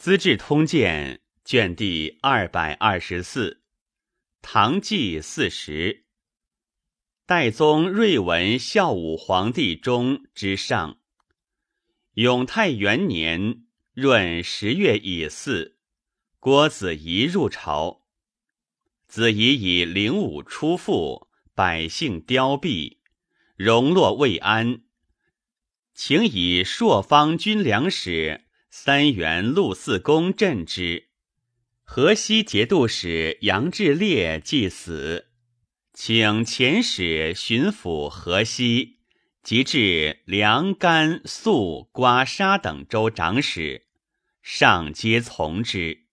资治通鉴》卷第二百二十四，唐纪四十，代宗睿文孝武皇帝中之上，永泰元年闰十月乙巳，郭子仪入朝。子仪以灵武出父，百姓凋敝，荣落未安，请以朔方军粮使。三元陆四公镇之，河西节度使杨志烈既死，请遣使巡抚河西，及至凉、甘、肃、瓜、沙等州长史，上皆从之。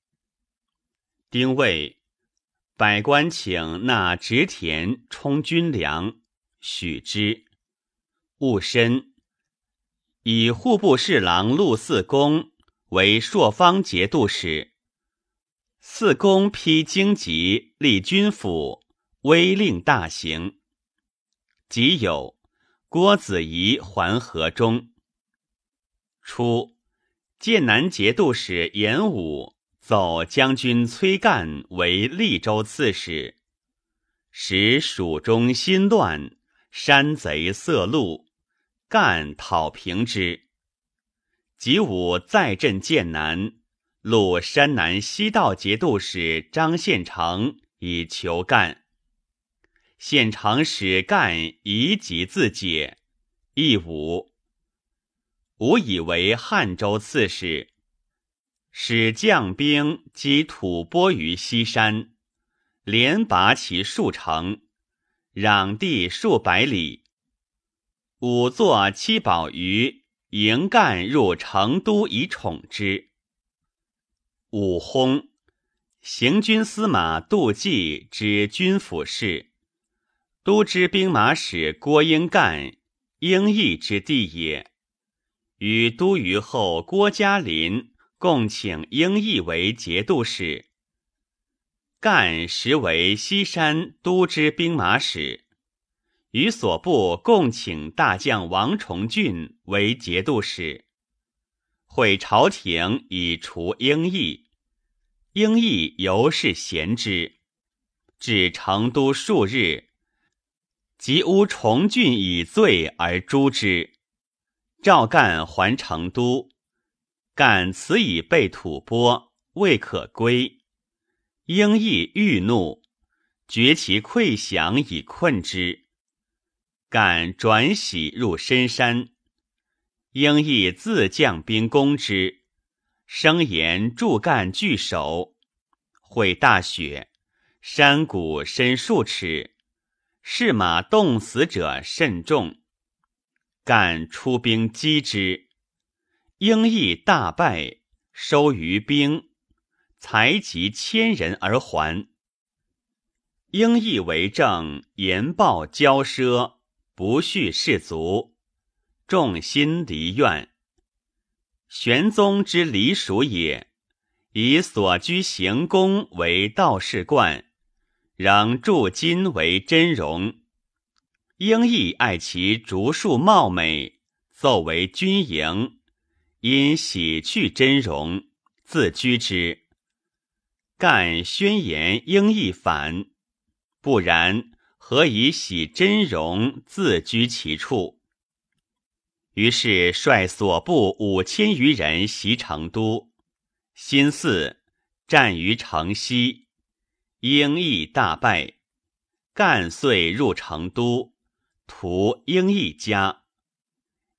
丁未，百官请纳植田充军粮，许之。戊申。以户部侍郎陆四公为朔方节度使。四公批荆棘，立军府，威令大行。即有郭子仪还河中。初，剑南节度使严武走将军崔干为利州刺史，使蜀中心乱，山贼色路。干讨平之，及武再镇剑南，录山南西道节度使张献成以求干。献成使干以己自解，亦武。武以为汉州刺史，使将兵击吐蕃于西山，连拔其数城，攘地数百里。武作七宝鱼，迎干入成都以宠之。武轰，行军司马杜季之军府事，都知兵马使郭英干，英义之弟也。与都虞后郭嘉林共请英义为节度使。干实为西山都知兵马使。与所部共请大将王重俊为节度使，会朝廷以除英义，英义尤是贤之。至成都数日，即诬重俊以罪而诛之。赵干还成都，干此已被吐蕃，未可归。英义愈怒，绝其馈饷以困之。敢转徙入深山，应亦自将兵攻之。声言助干据守，会大雪，山谷深数尺，士马冻死者甚众。敢出兵击之，应亦大败，收余兵，才及千人而还。应亦为政，言报骄奢。不恤士卒，众心离怨。玄宗之离蜀也，以所居行宫为道士观，仍铸金为真容。应亦爱其竹树貌美，奏为军营，因喜去真容，自居之。干宣言应亦反，不然。何以喜真容自居其处？于是率所部五千余人袭成都，新四战于城西，英义大败。干遂入成都，屠英义家。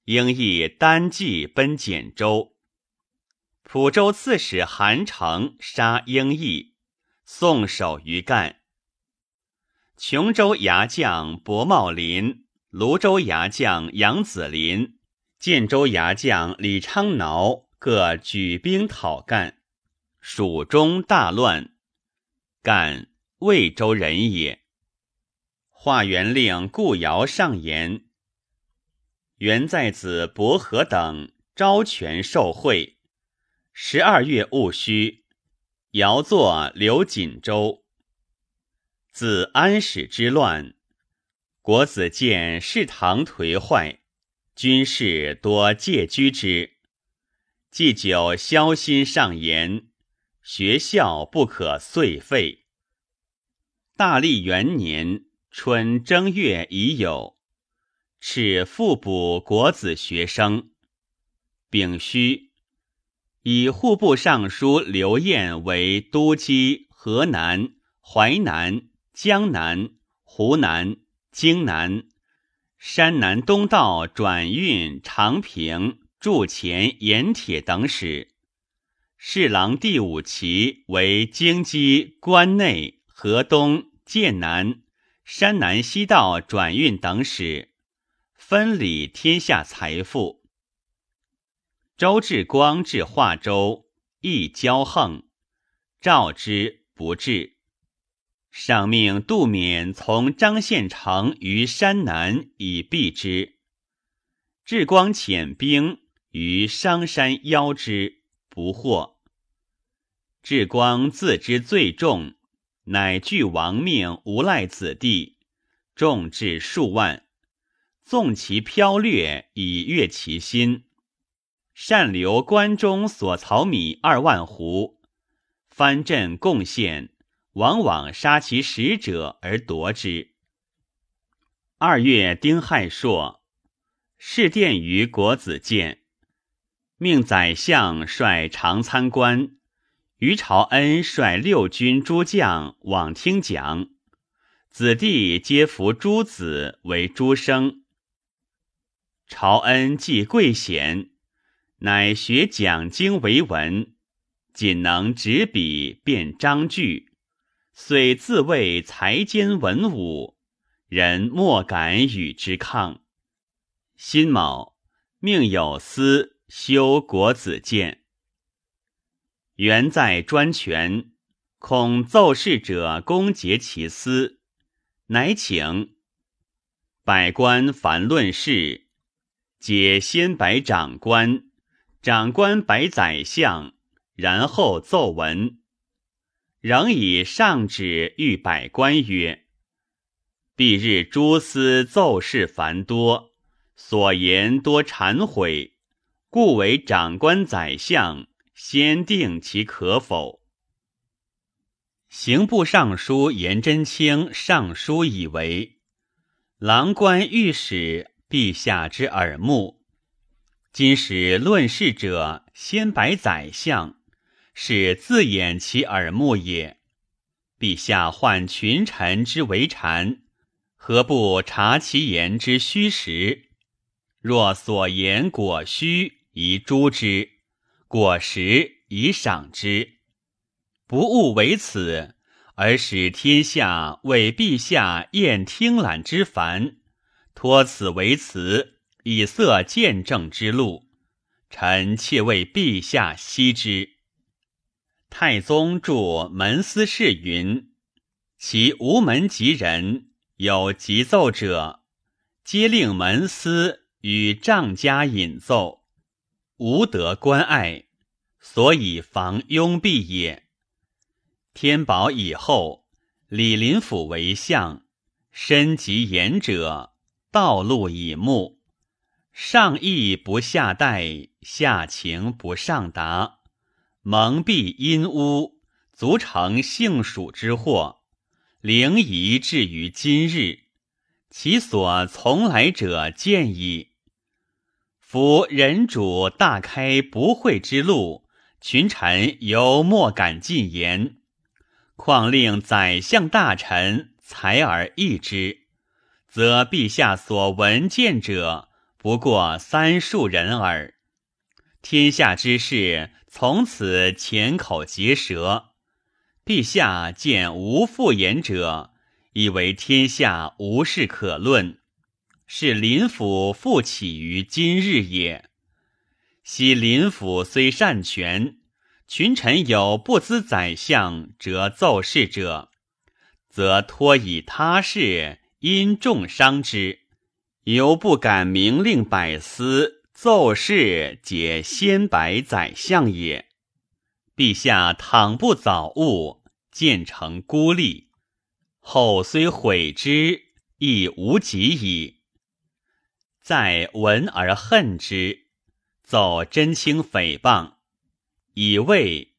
英义单骑奔简州，蒲州刺史韩城杀英义，送首于干。琼州牙将薄茂林、泸州牙将杨子林、建州牙将李昌挠各举兵讨干，蜀中大乱。干魏州人也。化元令顾尧上言：元在子伯和等招权受贿。十二月戊戌，尧作刘锦州。自安史之乱，国子监侍堂颓坏，军士多借居之。祭酒消心上言，学校不可遂废。大历元年春正月已有，敕复补国子学生。丙戌，以户部尚书刘晏为都稽河南、淮南、江南、湖南、荆南、山南东道转运、长平、铸钱、盐铁等使。侍郎第五旗为京畿、关内、河东、剑南、山南西道转运等使，分理天下财富。周志光至华州，亦骄横，召之不至。上命杜勉从张献成于山南以避之。志光遣兵于商山邀之，不获。志光自知罪重，乃据亡命无赖子弟，众至数万，纵其飘掠，以悦其心。善留关中所曹米二万斛，藩镇贡献，往往杀其使者而夺之。二月丁亥朔，侍殿于国子监，命宰相率长参官，于朝恩率六军诸将往听讲，子弟皆服诸子为诸生。朝恩既贵显。乃学讲经为文，仅能执笔辨章句，遂自谓才兼文武，人莫敢与之抗。辛卯，命有司修国子监。原在专权，恐奏事者攻讦其私，乃请百官凡论事，解先白长官。长官摆宰相，然后奏文，仍以上旨谕百官曰：“蔽日诸司奏事繁多，所言多忏悔，故为长官宰相先定其可否。”刑部尚书颜真卿上书以为：“郎官御史陛下之耳目。”今使论事者先摆宰相，是自掩其耳目也。陛下患群臣之为谗，何不察其言之虚实？若所言果虚，宜诛之；果实，宜赏之。不务为此，而使天下为陛下厌听览之烦，托此为辞。以色见证之路，臣妾为陛下惜之。太宗著门司事云：其无门籍人有急奏者，皆令门司与丈家引奏，无得关爱，所以防拥蔽也。天宝以后，李林甫为相，身及言者，道路以目。上意不下待，下情不上达，蒙蔽阴污，足成幸蜀之祸。灵仪至于今日，其所从来者见矣。夫人主大开不讳之路，群臣犹莫敢进言，况令宰相大臣才而议之，则陛下所闻见者。不过三数人耳，天下之事从此浅口结舌。陛下见无复言者，以为天下无事可论，是林府复起于今日也。昔林府虽善权，群臣有不知宰相折奏事者，则托以他事，因重伤之。犹不敢明令百司奏事，解先白宰相也。陛下倘不早悟，渐成孤立，后虽悔之，亦无及矣。在闻而恨之，奏真卿诽谤，以为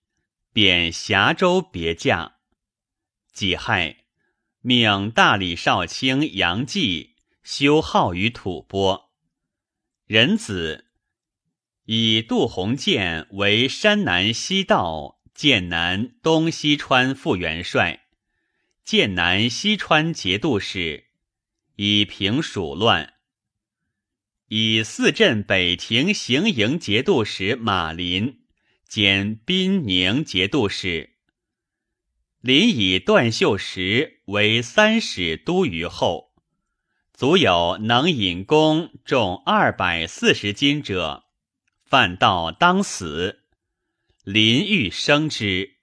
贬峡州别驾。己亥，命大理少卿杨继修号于吐蕃。仁子以杜鸿渐为山南西道剑南东西川副元帅，剑南西川节度使，以平蜀乱。以四镇北庭行营节度使马林兼滨宁节度使。临以段秀实为三使都虞后，足有能引弓重二百四十斤者，犯道当死。临欲生之，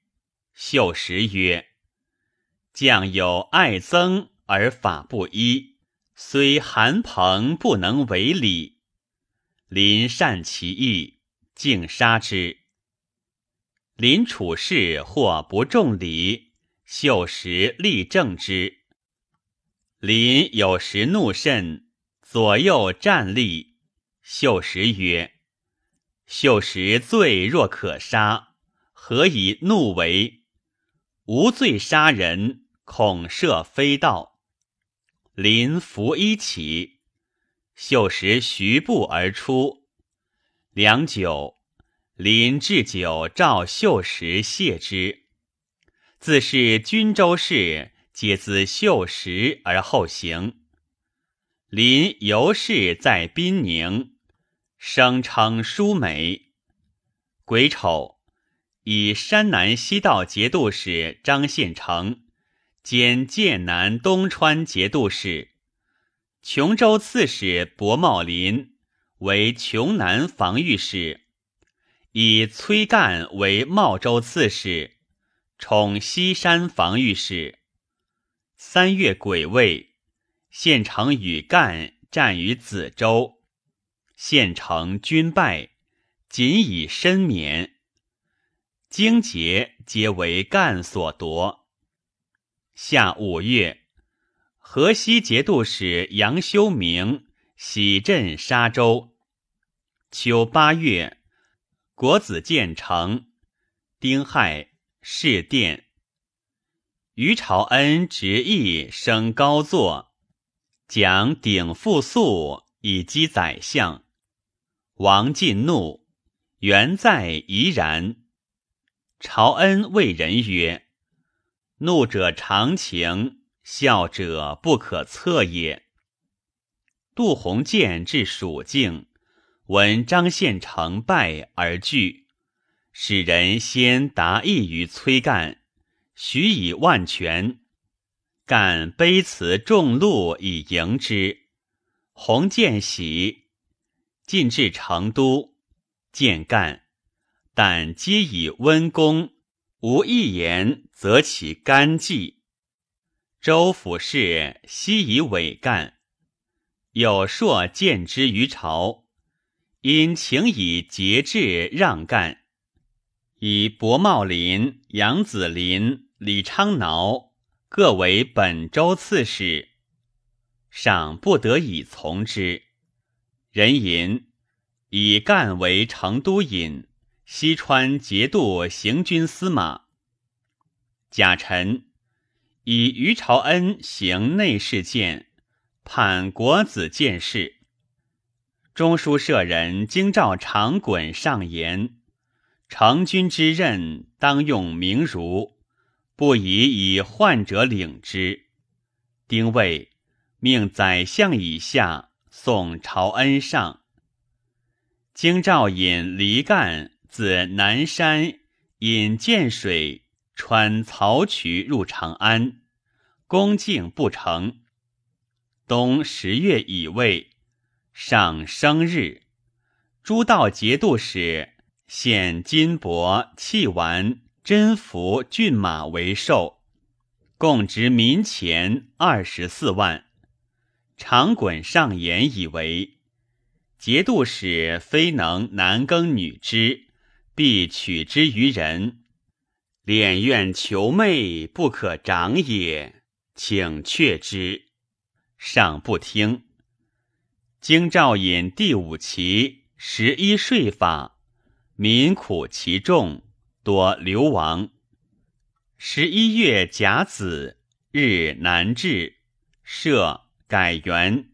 秀实曰：“将有爱憎而法不依。”虽韩鹏不能为礼，临善其意，竟杀之。临处事或不重礼，秀实力正之。临有时怒甚，左右站立。秀石曰：“秀石罪若可杀，何以怒为？无罪杀人，恐涉非道。”临拂衣起，秀石徐步而出。良久，临置酒召秀石谢之。自是均州事，皆自秀实而后行。临尤氏在宾宁，声称淑美。癸丑，以山南西道节度使张献成。兼剑南东川节度使，琼州刺史伯茂林为琼南防御使，以崔干为茂州刺史，充西山防御使。三月癸未，县城与干战于梓州，县城军败，仅以身免。荆节皆为干所夺。夏五月，河西节度使杨修明喜镇沙州。秋八月，国子监城。丁亥，事殿。于朝恩执意升高座，讲鼎复肃以击宰相。王进怒，原在怡然。朝恩谓人曰。怒者常情，笑者不可测也。杜鸿渐至蜀境，闻张献成败而惧，使人先答意于崔干，许以万全。干卑辞众禄以迎之。鸿渐喜，进至成都，见干，但皆以温公。无一言，则其干绩。州府事悉以委干，有硕见之于朝，因请以节制让干，以伯茂林、杨子林、李昌挠各为本州刺史，尚不得已从之。人吟以干为成都尹。西川节度行军司马贾臣以于朝恩行内侍监，判国子监事。中书舍人京兆长衮上言：成军之任，当用明儒，不宜以患者领之。丁未，命宰相以下送朝恩上。京兆尹黎干。自南山引涧水穿曹渠入长安，恭敬不成。冬十月乙未，上生日，诸道节度使献金帛器丸真服骏马为寿，共值民钱二十四万。长衮上言以为节度使非能男耕女织。必取之于人，敛愿求媚不可长也，请却之。上不听。京兆尹第五旗十一税法，民苦其重，多流亡。十一月甲子，日南至，设改元，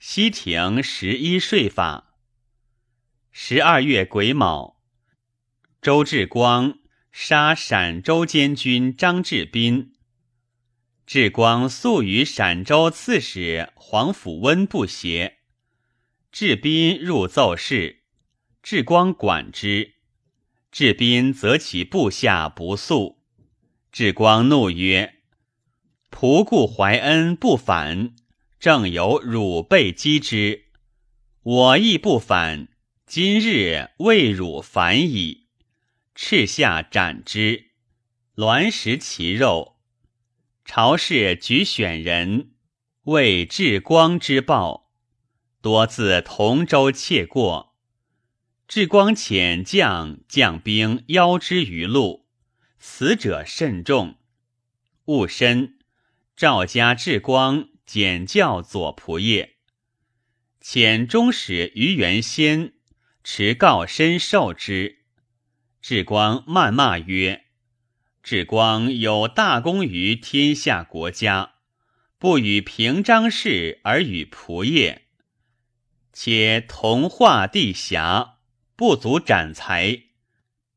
西庭十一税法。十二月癸卯，周志光杀陕州监军张志斌。志光素与陕州刺史黄甫温不协，志斌入奏事，志光管之。志斌则其部下不速，志光怒曰：“仆固怀恩不反，正有汝辈击之，我亦不反。今日为汝反矣。”赤下斩之，栾食其肉。朝士举选人，为志光之报，多自同州窃过。至光遣将将兵邀之于路，死者甚众。戊申，赵家至光简教左仆射，遣中使于元先持告身受之。至光谩骂曰。至光有大功于天下国家，不与平章事而与仆业，且同化地狭，不足斩财。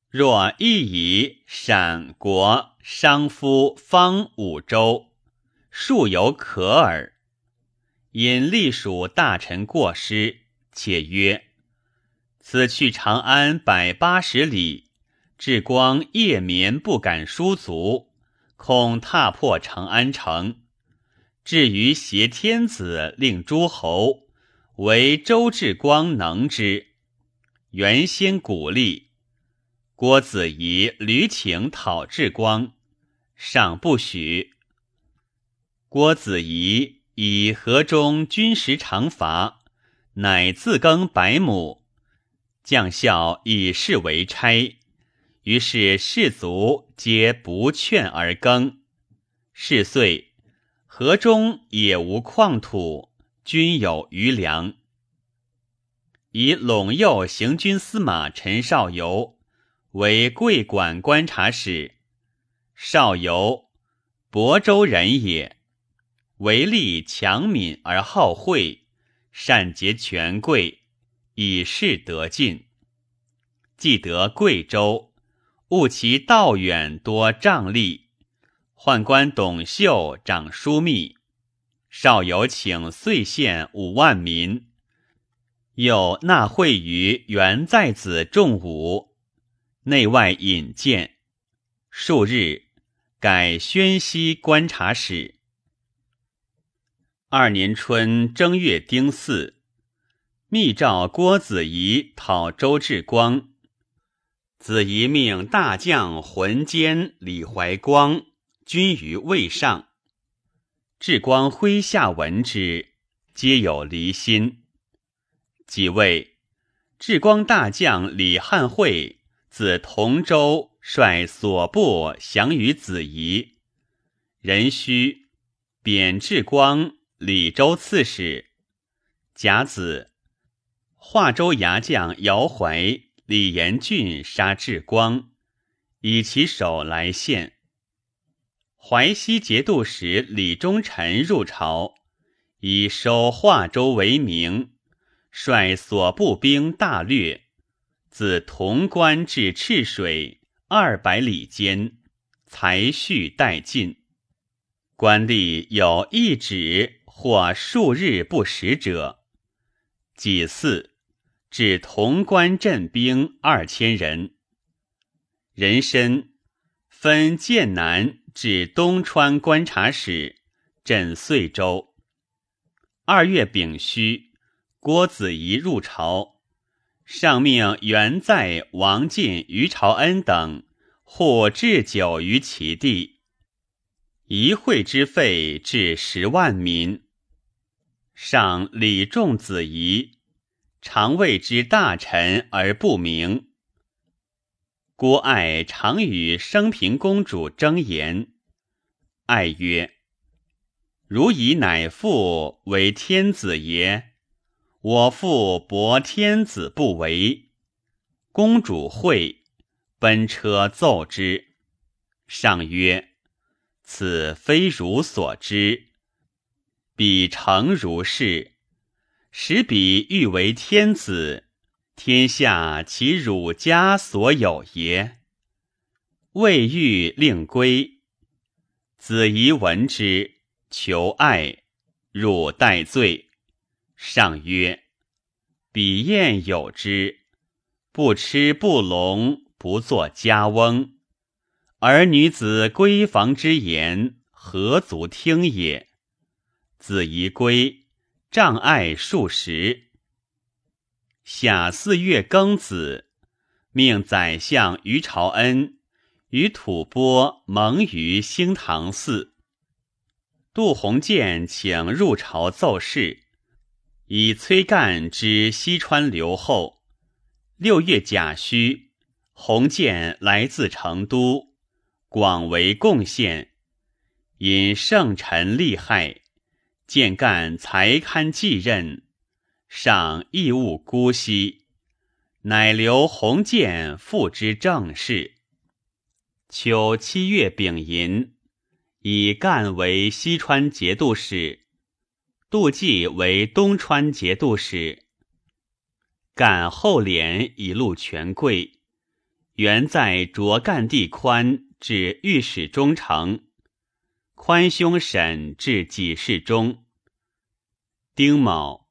若亦以陕国商夫方五州，数有可耳。因隶属大臣过失，且曰：此去长安百八十里。至光夜眠不敢舒足，恐踏破长安城。至于挟天子令诸侯，唯周至光能之。原先鼓励郭子仪屡请讨志光，尚不许。郭子仪以河中军食常乏，乃自耕百亩，将校以事为差。于是士卒皆不劝而耕，是岁，河中也无矿土，均有余粮。以陇右行军司马陈少游为桂馆观察使。少游，亳州人也，为吏强敏而好惠，善结权贵，以示得进。既得贵州。务其道远多瘴吏，宦官董秀掌枢密，少游请岁献五万民，又纳贿于元在子仲武，内外引荐。数日，改宣西观察使。二年春正月丁巳，密诏郭子仪讨周志光。子仪命大将浑监李怀光军于魏上，志光麾下闻之，皆有离心。即位，志光大将李汉会自同州率所部降于子仪，壬戌，贬志光李州刺史。甲子，华州牙将姚怀。李延俊杀志光，以其首来献。淮西节度使李忠臣入朝，以收华州为名，率所部兵大略，自潼关至赤水二百里间，才序殆尽。官吏有一指或数日不食者，己巳。至潼关镇兵二千人，人参分剑南至东川观察使镇遂州。二月丙戌，郭子仪入朝，上命元在、王进、于朝恩等护置酒于其地，一会之费至十万民。上礼重子仪。常谓之大臣而不明。郭爱常与升平公主争言，爱曰：“如以乃父为天子耶？我父博天子不为。公主会，奔车奏之。上曰：“此非汝所知。彼诚如是，使彼欲为天子，天下其汝家所有也？”未欲令归。子仪闻之，求爱，汝待罪。上曰：“彼宴有之。”不吃不聋，不作家翁，而女子闺房之言，何足听也？子仪归，障碍数十。夏四月庚子，命宰相于朝恩与吐蕃盟于兴唐寺。杜鸿渐请入朝奏事，以崔干之西川留后。六月甲戌，鸿渐来自成都，广为贡献。因圣臣厉害，建干才堪继任，上亦务姑息，乃留鸿渐复之政事。秋七月丙寅，以干为西川节度使，杜季为东川节度使。感后敛以录权贵，原在卓干地宽至御史中丞，宽兄审至己事中。丁卯，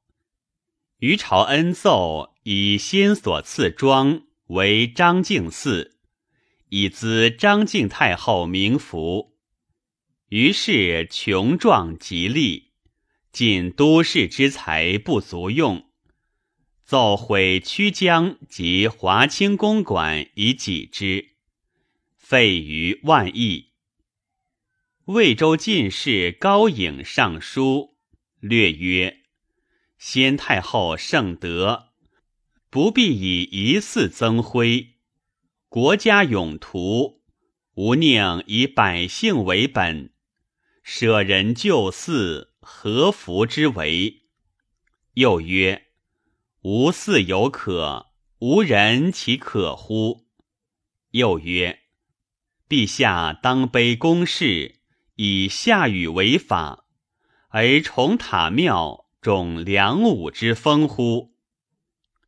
于朝恩奏以先所赐庄为张敬嗣，以资张敬太后名服。于是穷壮极利，尽都市之财不足用。奏毁曲江及华清公馆以己之，费于万亿。魏州进士高颖上书略曰：“先太后圣德，不必以一祀增辉。国家永图，吾宁以百姓为本，舍人救寺，何福之为？”又曰。无嗣有可，无人其可乎？又曰：陛下当卑公事，以下雨为法，而崇塔庙，重良武之风乎？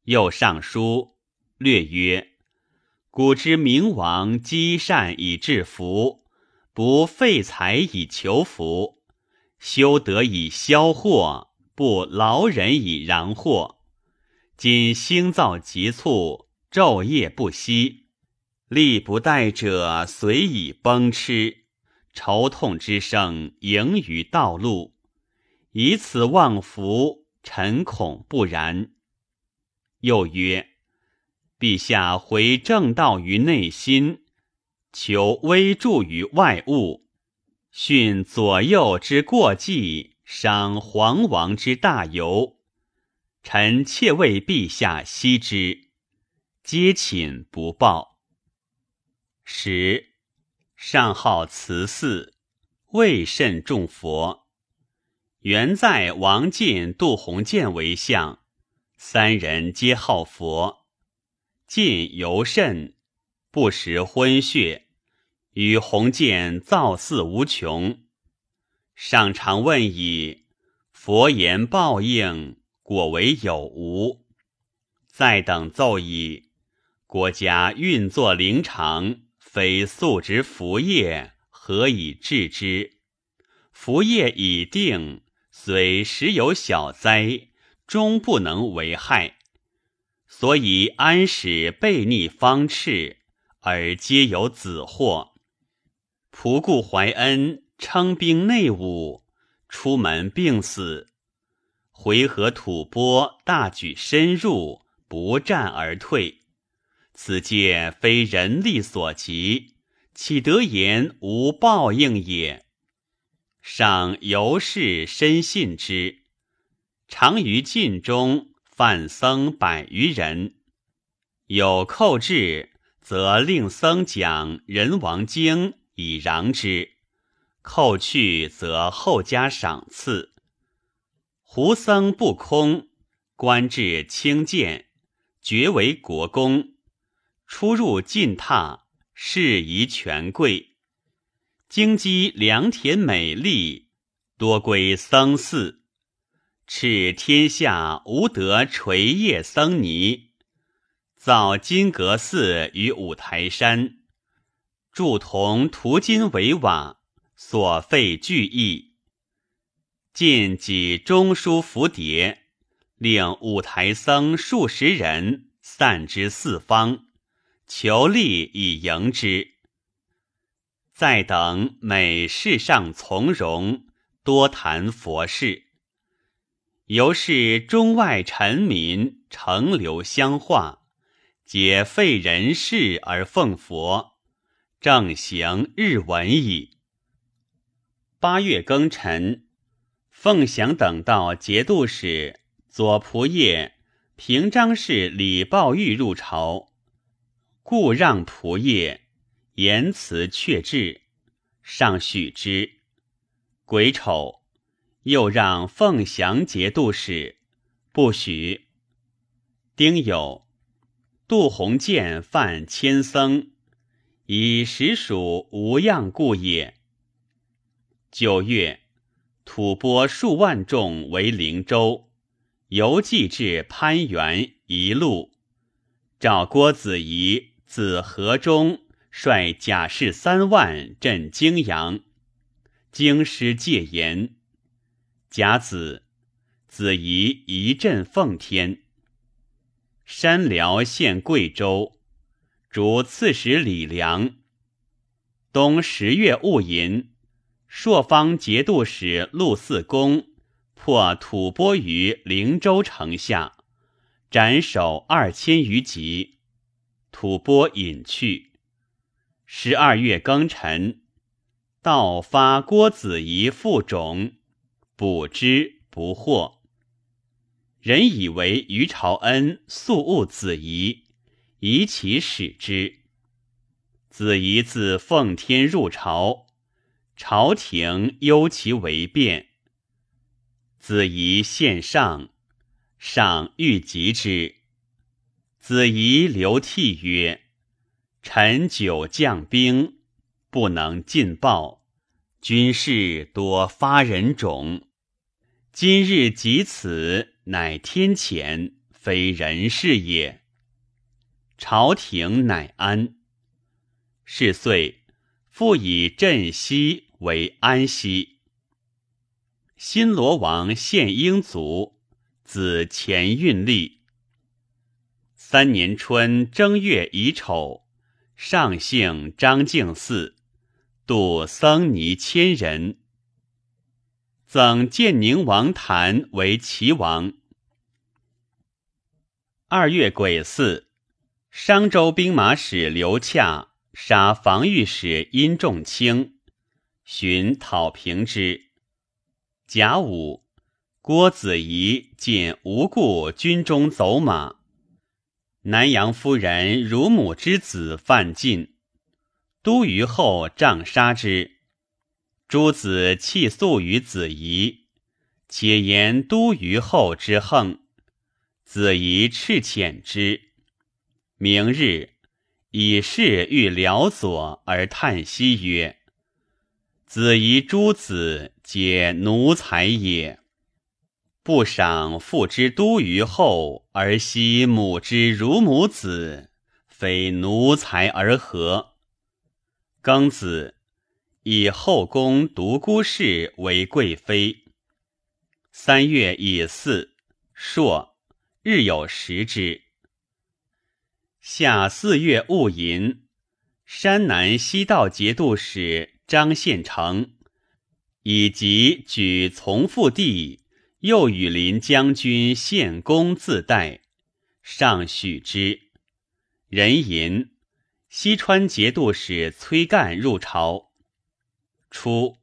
又上书略曰：古之明王积善以致福，不废财以求福，修德以消祸，不劳人以攘祸。今兴造急促，昼夜不息，力不逮者随以崩吃，愁痛之声盈于道路，以此望福，臣恐不然。又曰：陛下回正道于内心，求微助于外物，训左右之过继，赏皇王之大由。臣妾为陛下惜之，皆寝不报。十上号慈寺，未甚重佛。原在王进、杜鸿渐为相，三人皆好佛。进尤甚，不食荤血，与鸿渐造寺无穷。上常问以佛言报应。果为有无，再等奏矣。国家运作灵长，非素之福业，何以治之？福业已定，虽时有小灾，终不能为害。所以安使背逆方赤，而皆有子祸。仆固怀恩，称兵内务，出门病死。回纥吐蕃，大举深入，不战而退。此皆非人力所及，岂得言无报应也？上由是深信之。常于禁中犯僧百余人，有寇至，则令僧讲人王经以攘之；寇去，则后加赏赐。胡僧不空，官至清鉴，爵为国公，出入进榻，事宜权贵，京畿良田美丽，多归僧寺。敕天下无得垂叶僧尼，造金阁寺于五台山，铸铜涂金为瓦，所费巨亿。晋己中书符牒，令五台僧数十人散之四方，求利以迎之。再等每世上从容，多谈佛事。由是中外臣民承流相化，皆废人事而奉佛，正行日闻矣。八月庚辰，凤翔等到节度使左仆射平章事李抱玉入朝，故让仆射言辞却志，上许之。癸丑。又让凤翔节度使，不许。丁酉，杜鸿渐犯千僧，以实属无恙故也。九月，吐蕃数万众为灵州，游记至攀援一路，召郭子仪自河中率甲士三万镇泾阳，京师戒严。甲子，子仪一镇奉天。山辽县贵州，逐刺史李良。冬十月戊寅，朔方节度使陆四公破吐蕃于灵州城下，斩首二千余级，吐蕃隐去。十二月庚辰，道发郭子仪复种。补之不获，人以为于朝恩素恶子仪，以其使之。子仪自奉天入朝，朝廷忧其为变。子仪献上，上欲及之。子仪流涕曰：“臣久将兵，不能尽报。”军事多发人种，今日及此，乃天谴，非人事也。朝廷乃安。是岁，复以镇西为安西。新罗王献英族，子前运立。三年春正月乙丑，上姓张敬嗣。度僧尼千人，赠建宁王谭为齐王。二月癸巳，商州兵马使刘洽杀防御使殷仲卿，寻讨平之。甲午，郭子仪见无故军中走马，南阳夫人乳母之子范进。都虞后杖杀之，诸子泣诉于子仪，且言都虞后之横。子仪斥遣之。明日，以事欲辽左而叹息曰：“子仪诸子皆奴才也，不赏父之都虞后而惜母之如母子，非奴才而何？”庚子，以后宫独孤氏为贵妃。三月乙巳，朔，日有食之。夏四月戊寅，山南西道节度使张献成，以及举从父弟右羽林将军献公自代，上许之。壬寅。西川节度使崔干入朝，初，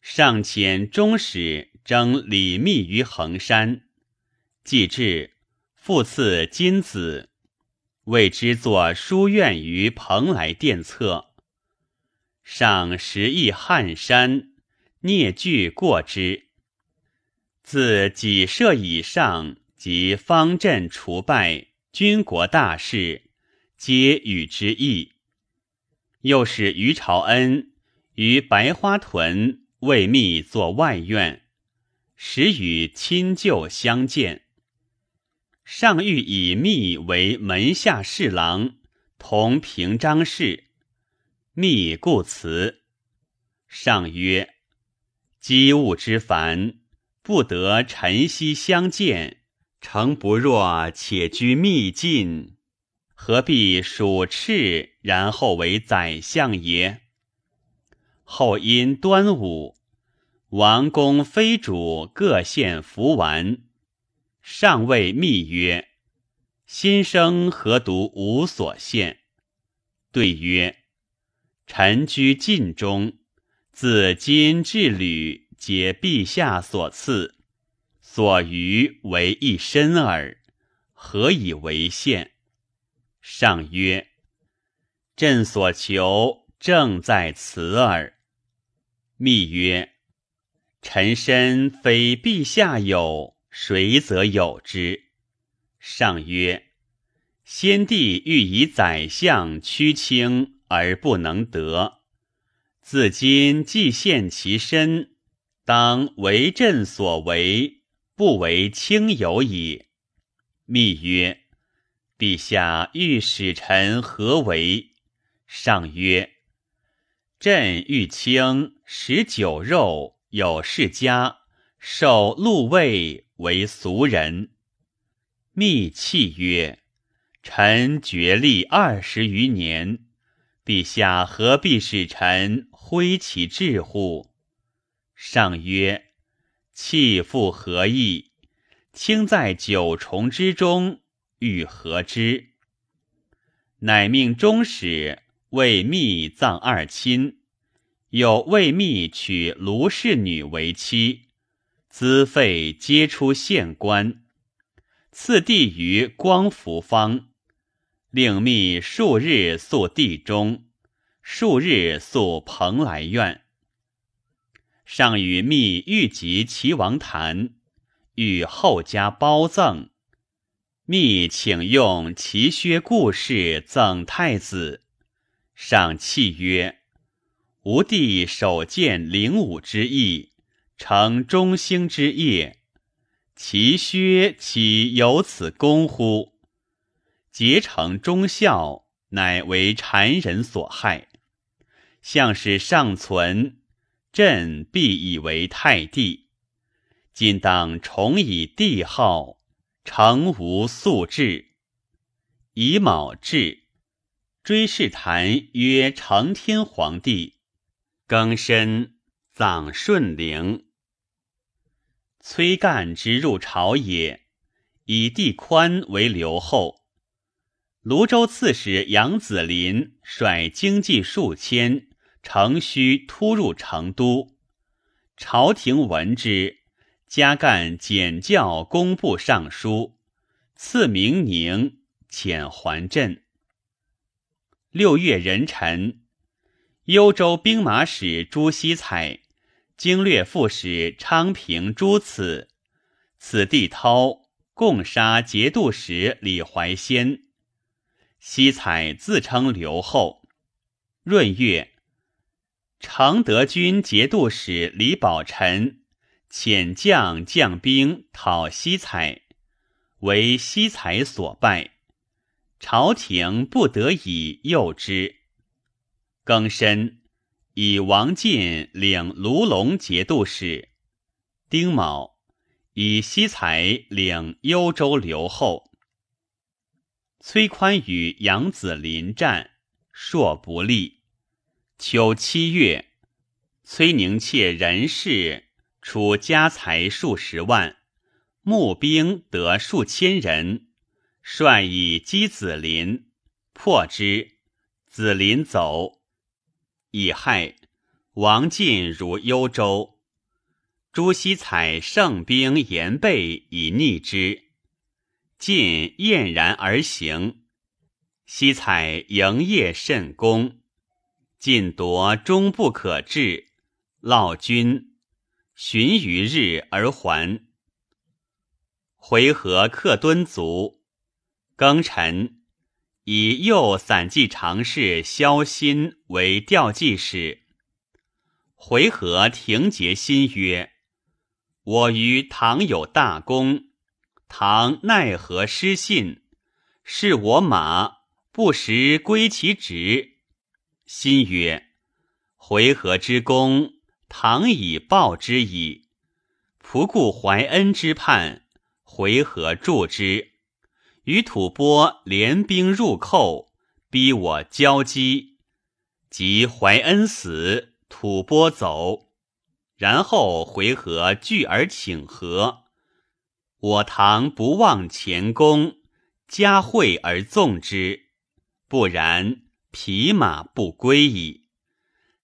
上遣中使征李密于衡山，既至，复赐金子，为之作书院于蓬莱殿侧。上时忆汉山，聂句过之。自己社以上，及方阵除败，军国大事，皆与之议。又使于朝恩于白花屯为密作外院，时与亲旧相见。上欲以密为门下侍郎，同平章事。密故辞。上曰：“机务之繁，不得晨曦相见。诚不若且居秘境，何必属赤，然后为宰相也？”后因端午，王公非主各献服丸。上谓密曰：“心生何独无所献？”对曰：“臣居晋中。”自今至履，皆陛下所赐，所余为一身耳，何以为献？上曰：“朕所求正在此耳。”密曰：“臣身非陛下有，谁则有之？”上曰：“先帝欲以宰相屈卿而不能得。”自今既现其身，当为朕所为，不为卿有矣。密曰：“陛下欲使臣何为？”上曰：“朕欲卿食酒肉，有世家，受禄位，为俗人。”密泣曰：“臣绝历二十余年。”陛下何必使臣挥其志乎？上曰：“弃复何意？卿在九重之中，欲何之？”乃命中使为密葬二亲，又为密娶卢氏女为妻，资费皆出县官，赐地于光福方。令密数日宿地中，数日宿蓬莱院。上与密欲及齐王谈，与后加褒赠。密请用齐薛故事赠太子。上泣曰：“吾弟首见灵武之意，成中兴之业，其薛岂有此功乎？”结成忠孝，乃为谗人所害。相使尚存，朕必以为太帝。今当重以帝号，诚无素志。以卯至，追谥坛曰承天皇帝。庚申，葬顺陵。崔干之入朝也，以地宽为留后。泸州刺史杨子林率精骑数千，乘虚突入成都。朝廷闻之，加干简教工部尚书，赐名宁，遣还镇。六月壬辰，幽州兵马使朱熙彩、经略副使昌平诸此，此地涛共杀节度使李怀仙。西采自称刘后。闰月，常德军节度使李宝臣遣将将兵讨西采，为西采所败。朝廷不得已诱之。庚申，以王进领卢龙节度使。丁卯，以西才领幽州留后。崔宽与杨子临战，硕不利。秋七月，崔宁妾人氏出家财数十万，募兵得数千人，率以击子林，破之。子林走，乙亥，王进如幽州，朱熙采胜兵严备以逆之。晋晏然而行，西采营业甚功，晋夺终不可治，烙军，旬余日而还。回纥客敦卒。庚辰，以右散骑常侍萧欣为调骑使。回纥廷节心曰：“我于唐有大功，唐奈何失信？是我马不时归其职。”心曰：“回纥之功，唐以报之矣。仆固怀恩之叛，回纥助之，与吐蕃联兵入寇，逼我交击。及怀恩死。”吐蕃走，然后回纥聚而请和。我唐不忘前功，加惠而纵之，不然匹马不归矣。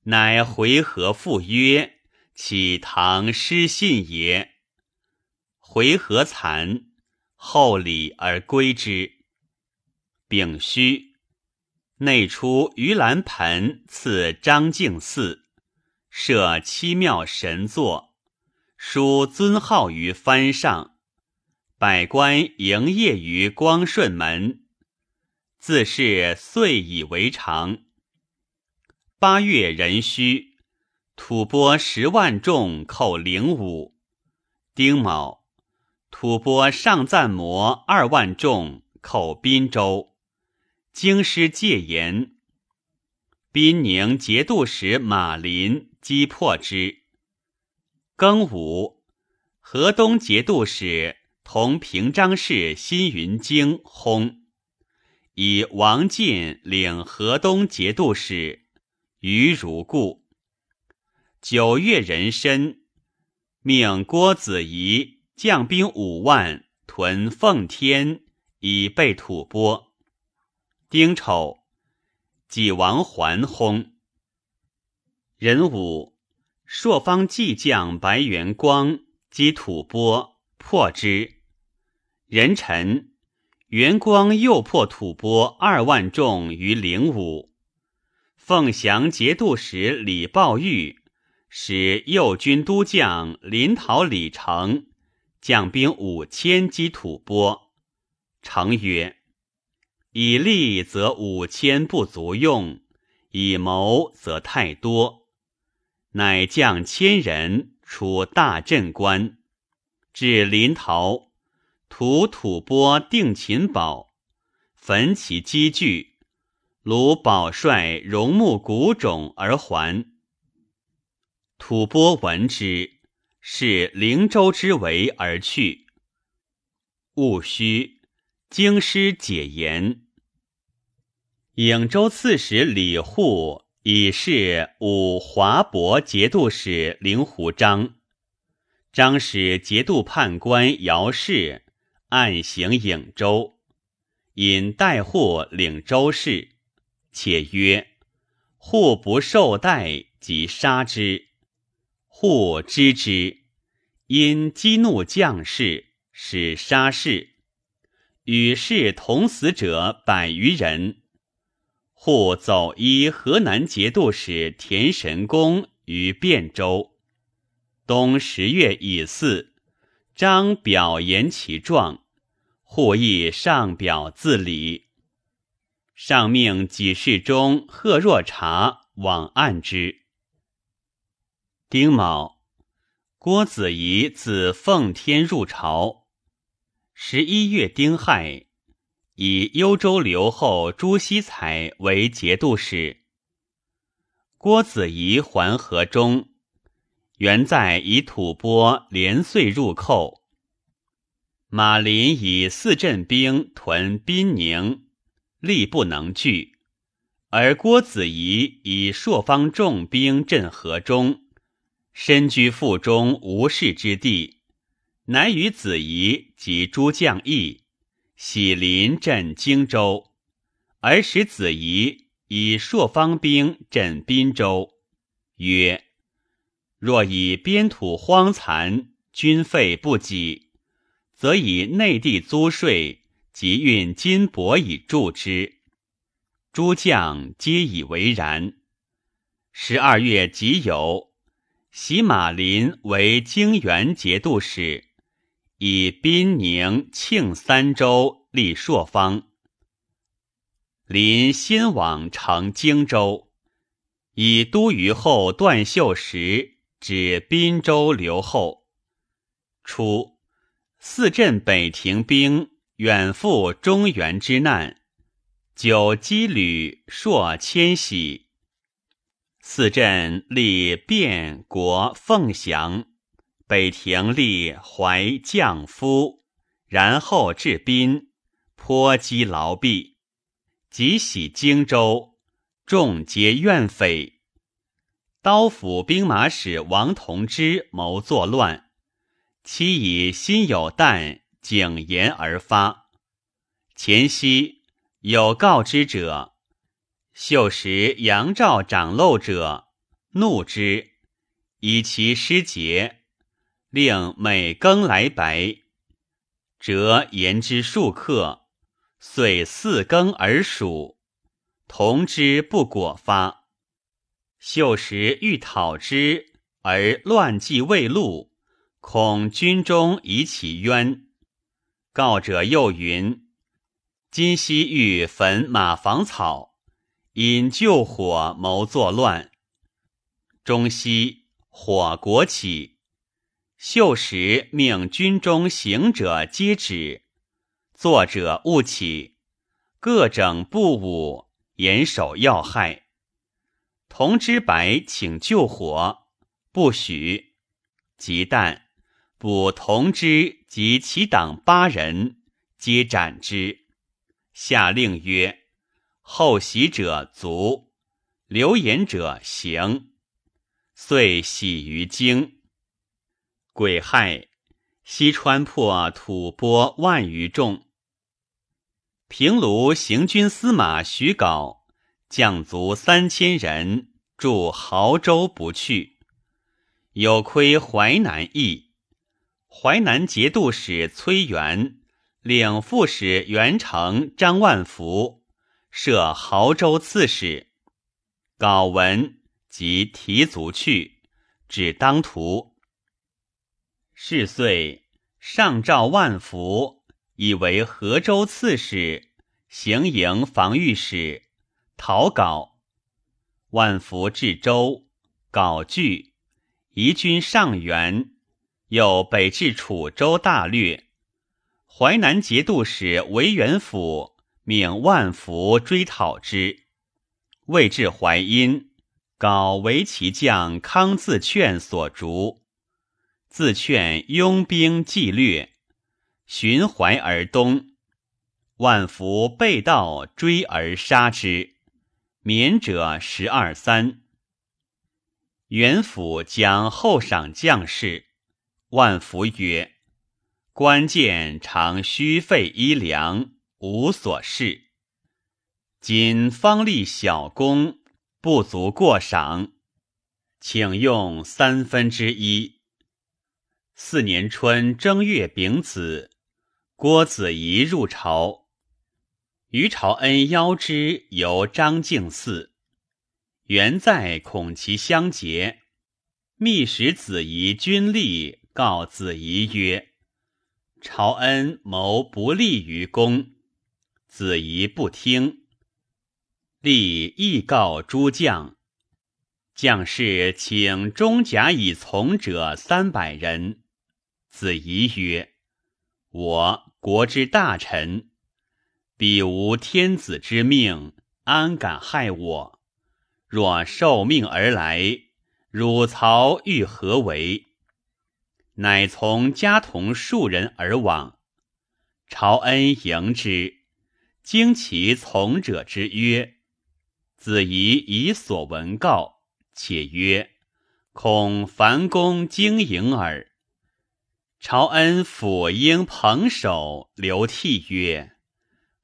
乃回纥复曰：“岂唐失信也？”回纥惭，厚礼而归之。丙戌，内出盂兰盆赐张敬嗣。设七庙神座，书尊号于幡上，百官营业于光顺门，自是岁以为常。八月壬戌，吐蕃十万众寇灵武。丁卯，吐蕃上赞摩二万众寇滨州，京师戒严。滨宁节度使马林。击破之。庚午，河东节度使同平章事辛云京薨，以王进领河东节度使，余如故。九月壬申，命郭子仪将兵五万屯奉天，以备吐蕃。丁丑，济王桓薨。壬午，朔方骑将白元光击吐蕃，破之。壬辰，元光又破吐蕃二万众于灵武。凤翔节度使李抱玉使右军都将临洮李成将兵五千击吐蕃。成曰：“以利则五千不足用，以谋则太多。”乃将千人出大镇关，至临洮，屠吐蕃定秦堡，焚其积聚，卢保帅戎木谷冢而还。吐蕃闻之，是灵州之围而去。戊戌，京师解严。颍州刺史李护。以是武华伯节度使灵狐章，张使节度判官姚氏暗行颍州，引代户领州事，且曰：“户不受待，即杀之。”户知之，因激怒将士，使杀士，与士同死者百余人。户走依河南节度使田神公于汴州。冬十月乙巳，张表言其状，户亦上表自礼。上命几事中贺若察往按之。丁卯，郭子仪自奉天入朝。十一月丁亥。以幽州留后朱熹才为节度使。郭子仪还河中，原在以吐蕃连岁入寇。马林以四镇兵屯滨宁，力不能拒；而郭子仪以朔方重兵镇河中，身居腹中无事之地，乃与子仪及诸将议。喜临镇荆州，而使子仪以朔方兵镇滨州，曰：“若以边土荒残，军费不给，则以内地租税及运金帛以助之。”诸将皆以为然。十二月己酉，袭马林为泾原节度使。以滨宁、庆三州立朔方。临新往成荆州，以都虞后段秀实指滨州留后。初，四镇北庭兵远赴中原之难，九羁旅朔迁徙。四镇立汴、国、凤翔，北庭立怀、将、夫，然后至滨，颇积劳弊。即徙荆州，众皆怨匪。刀斧兵马使王同之谋作乱，期以心有旦，谨言而发。前夕有告之者，秀时杨赵长漏者，怒之，以其失节，令每更来白，折言之数克。遂四更而属，同之不果发。秀时欲讨之，而乱计未露，恐军中疑其冤。告者又云：今夕欲焚马房草，引救火谋作乱。中夕火国起，秀时命军中行者皆止。作者勿起，各整不武，严守要害。同知白请救火，不许。即旦，捕同知及其党八人，皆斩之。下令曰：“后袭者卒，留言者行。”遂喜于京。癸亥，西川破吐蕃万余众。平卢行军司马徐镐将卒三千人驻亳州不去，有亏淮南邑。淮南节度使崔元领副使元成张万福设亳州刺史。镐闻即提卒去，指当涂。是岁，上诏万福。以为河州刺史、行营防御使，讨稿。万福至州，稿拒，移军上元，又北至楚州大略。淮南节度使韦元甫命万福追讨之，未至淮阴，稿为其将康自劝所逐，自劝拥兵继略。循淮而东，万福被盗追而杀之，免者十二三。元辅将后赏将士，万福曰：“关键常虚费衣粮，无所事。今方立小功，不足过赏，请用三分之一。”四年春正月丙子。郭子仪入朝，于朝恩邀之游张敬寺，原在恐其相结，密使子仪军吏告子仪曰：“朝恩谋不利于公。”子仪不听，立亦告诸将，将士请中甲以从者三百人。子仪曰：“我。”国之大臣，彼无天子之命，安敢害我？若受命而来，汝曹欲何为？乃从家童数人而往。朝恩迎之，惊其从者之曰：“子仪以所闻告，且曰：恐樊公经营耳。”朝恩抚婴捧手，流涕曰：“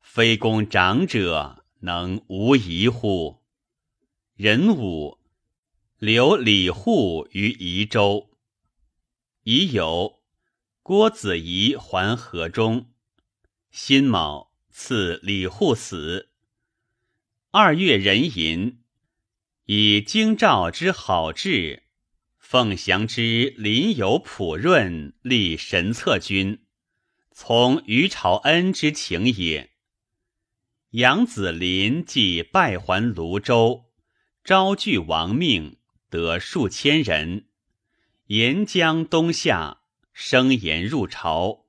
非公长者，能无疑乎？”壬午，留李护于宜州。已有郭子仪还河中。辛卯，赐李护死。二月壬寅，以京兆之好志。凤翔之临有普润立神策军，从于朝恩之情也。杨子林既败还泸州，招聚亡命，得数千人，沿江东下，声言入朝。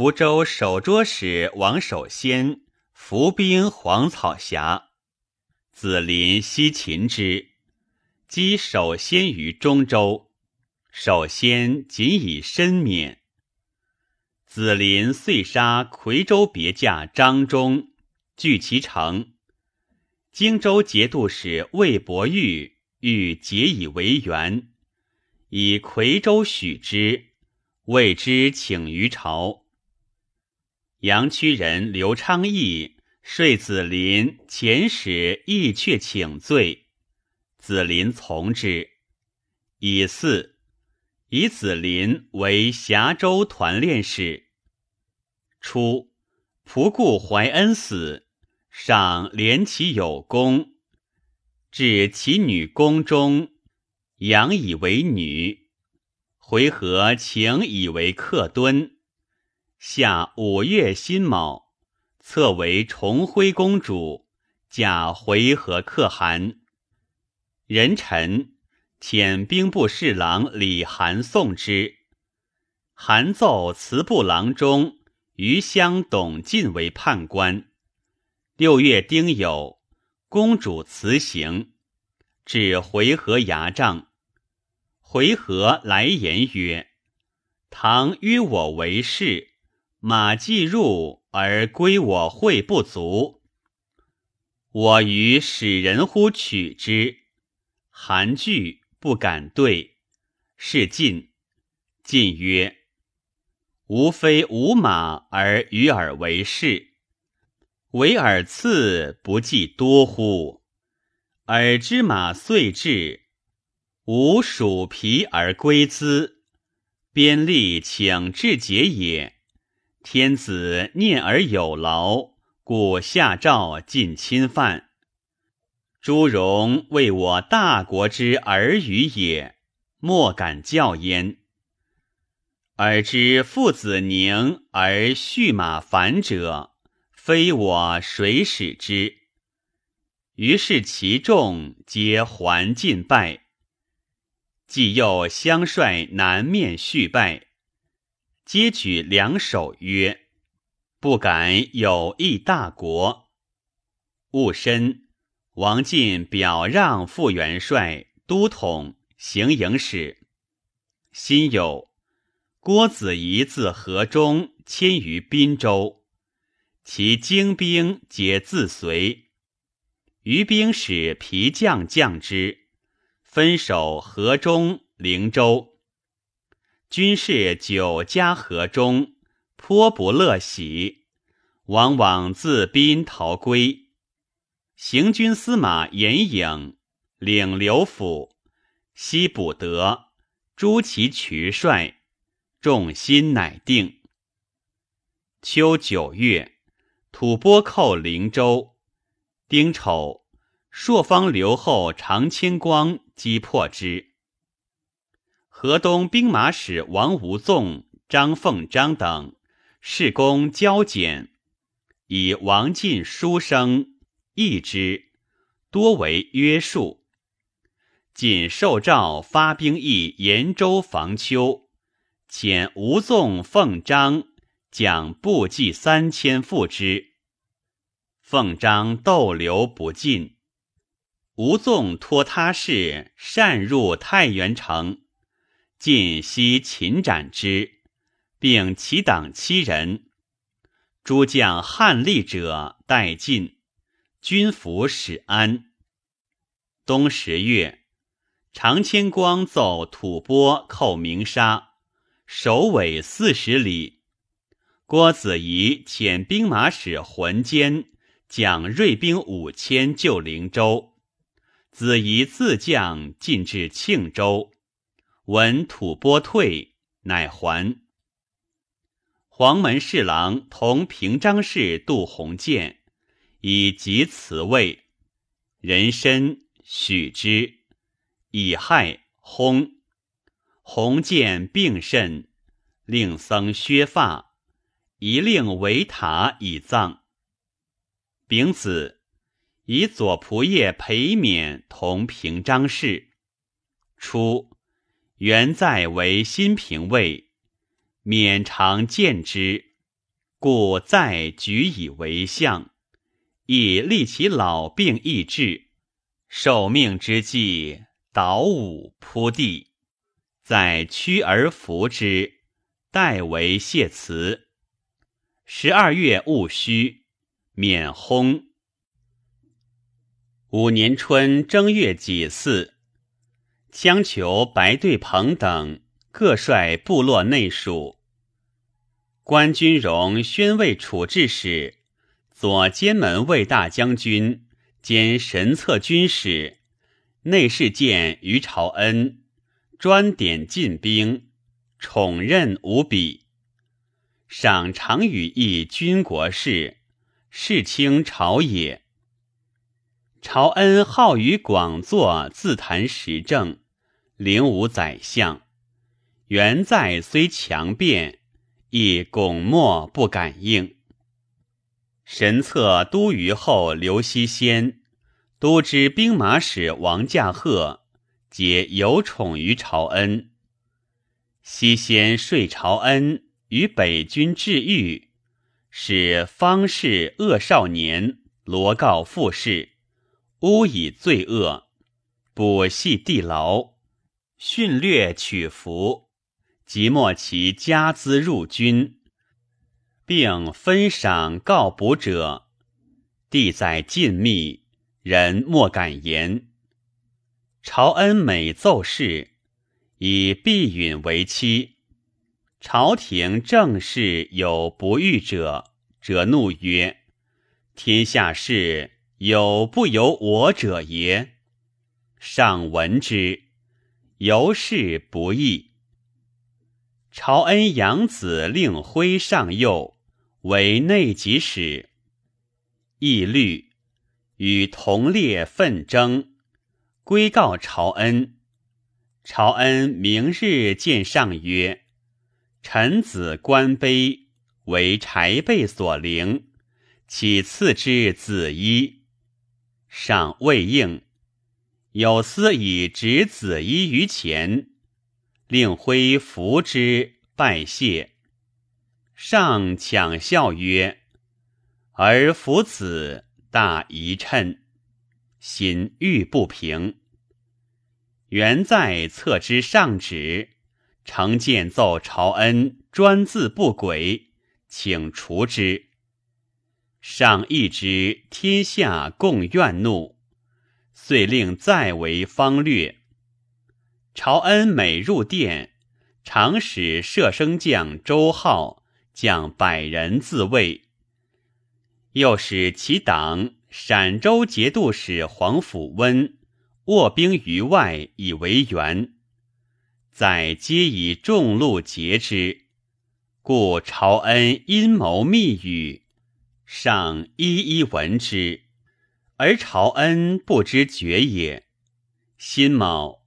福州守捉使王守先伏兵黄草峡，子林西擒之，击守先于中州，守先仅以身免。子林遂杀夔州别驾张忠。据其城，荆州节度使魏伯玉欲结以为援，以夔州许之，谓之请于朝。阳曲人刘昌义说子林遣使亦却请罪，子林从之。以四以子林为峡州团练使。初，仆固怀恩死。赏怜其有功，至其女宫中，养以为女。回纥请以为客敦。下五月辛卯，册为重徽公主，嫁回纥可汗。人臣遣兵部侍郎李涵送之。函奏祠部郎中余襄、董进为判官。六月丁酉，公主辞行，至回纥牙帐。回纥来言曰：“唐约我为士，马既入而归我会不足。我于使人乎取之，韩惧不敢对。是晋。晋曰：‘吾非无马而与尔为士。’”唯尔次不计多乎？尔之马遂至，吾属皮而归资，边吏请至节也。天子念而有劳，故下诏尽侵犯。朱荣为我大国之儿语也，莫敢教焉。尔之父子宁而畜马反者。非我谁使之？于是其众皆还进拜。既又相率南面续拜，皆举两手曰：“不敢有益大国。”戊申，王进表让副元帅、都统、行营使。辛酉，郭子仪自河中迁于滨州。其精兵皆自随，余兵使皮将将之，分守河中、灵州。军士久家河中，颇不乐喜，往往自滨逃归。行军司马严颖领刘府，西补德，诸其渠帅，众心乃定。秋九月。吐蕃寇灵州，丁丑，朔方留后常清光击破之。河东兵马使王无纵、张凤章等事功交简，以王进书生议之，多为约束。仅受诏发兵役延州防丘，遣吴纵、凤章将部骑三千赴之。奉章逗留不进，吴纵托他事，擅入太原城，尽悉擒斩之，并其党七人。诸将汉立者待尽，军服始安。冬十月，长千光奏吐蕃寇鸣沙，首尾四十里。郭子仪遣兵马使浑坚。将锐兵五千救灵州，子仪自将进至庆州，闻吐蕃退，乃还。黄门侍郎同平章事杜鸿渐，以及辞位，人参许之，以害薨。鸿渐病甚，令僧削发，一令为塔以葬。丙子，以左仆射裴冕同平章事。初，元在为新平尉，冕常见之，故在举以为相，以立其老病易治。受命之际，蹈舞铺地，在屈而服之，代为谢辞。十二月戊戌，免薨。五年春正月己巳，羌求白对鹏等各率部落内属。关军荣宣慰处置使，左监门卫大将军。兼神策军使，内侍监于朝恩，专点进兵，宠任无比。赏常与议军国事，事清朝野。朝恩好于广作，自谈时政，领武宰相。元在虽强辩，亦拱默不敢应。神策都虞后刘熙先，都知兵马使王驾鹤，皆有宠于朝恩。西先说朝恩与北军治御，使方士恶少年罗告复事，诬以罪恶，捕系地牢，训略取服，即莫其家资入军。并分赏告捕者，地在禁密，人莫敢言。朝恩每奏事，以避允为妻。朝廷政事有不遇者，者怒曰：“天下事有不由我者也。”上闻之，由是不义。朝恩养子令徽上幼。为内急使，义律与同列奋争，归告朝恩。朝恩明日见上曰：“臣子官卑，为柴辈所凌，岂赐之子衣？”上未应，有司以执子衣于前，令徽扶之，拜谢。上抢笑曰：“而夫子大一称，心欲不平。原在策之上旨，承见奏朝恩专自不轨，请除之。上议之，天下共怨怒，遂令再为方略。朝恩每入殿，常使射生将周浩。”将百人自卫，又使其党陕州节度使黄甫温卧兵于外以为援，在皆以众路截之，故朝恩阴谋密语，上一一闻之，而朝恩不知觉也。辛卯，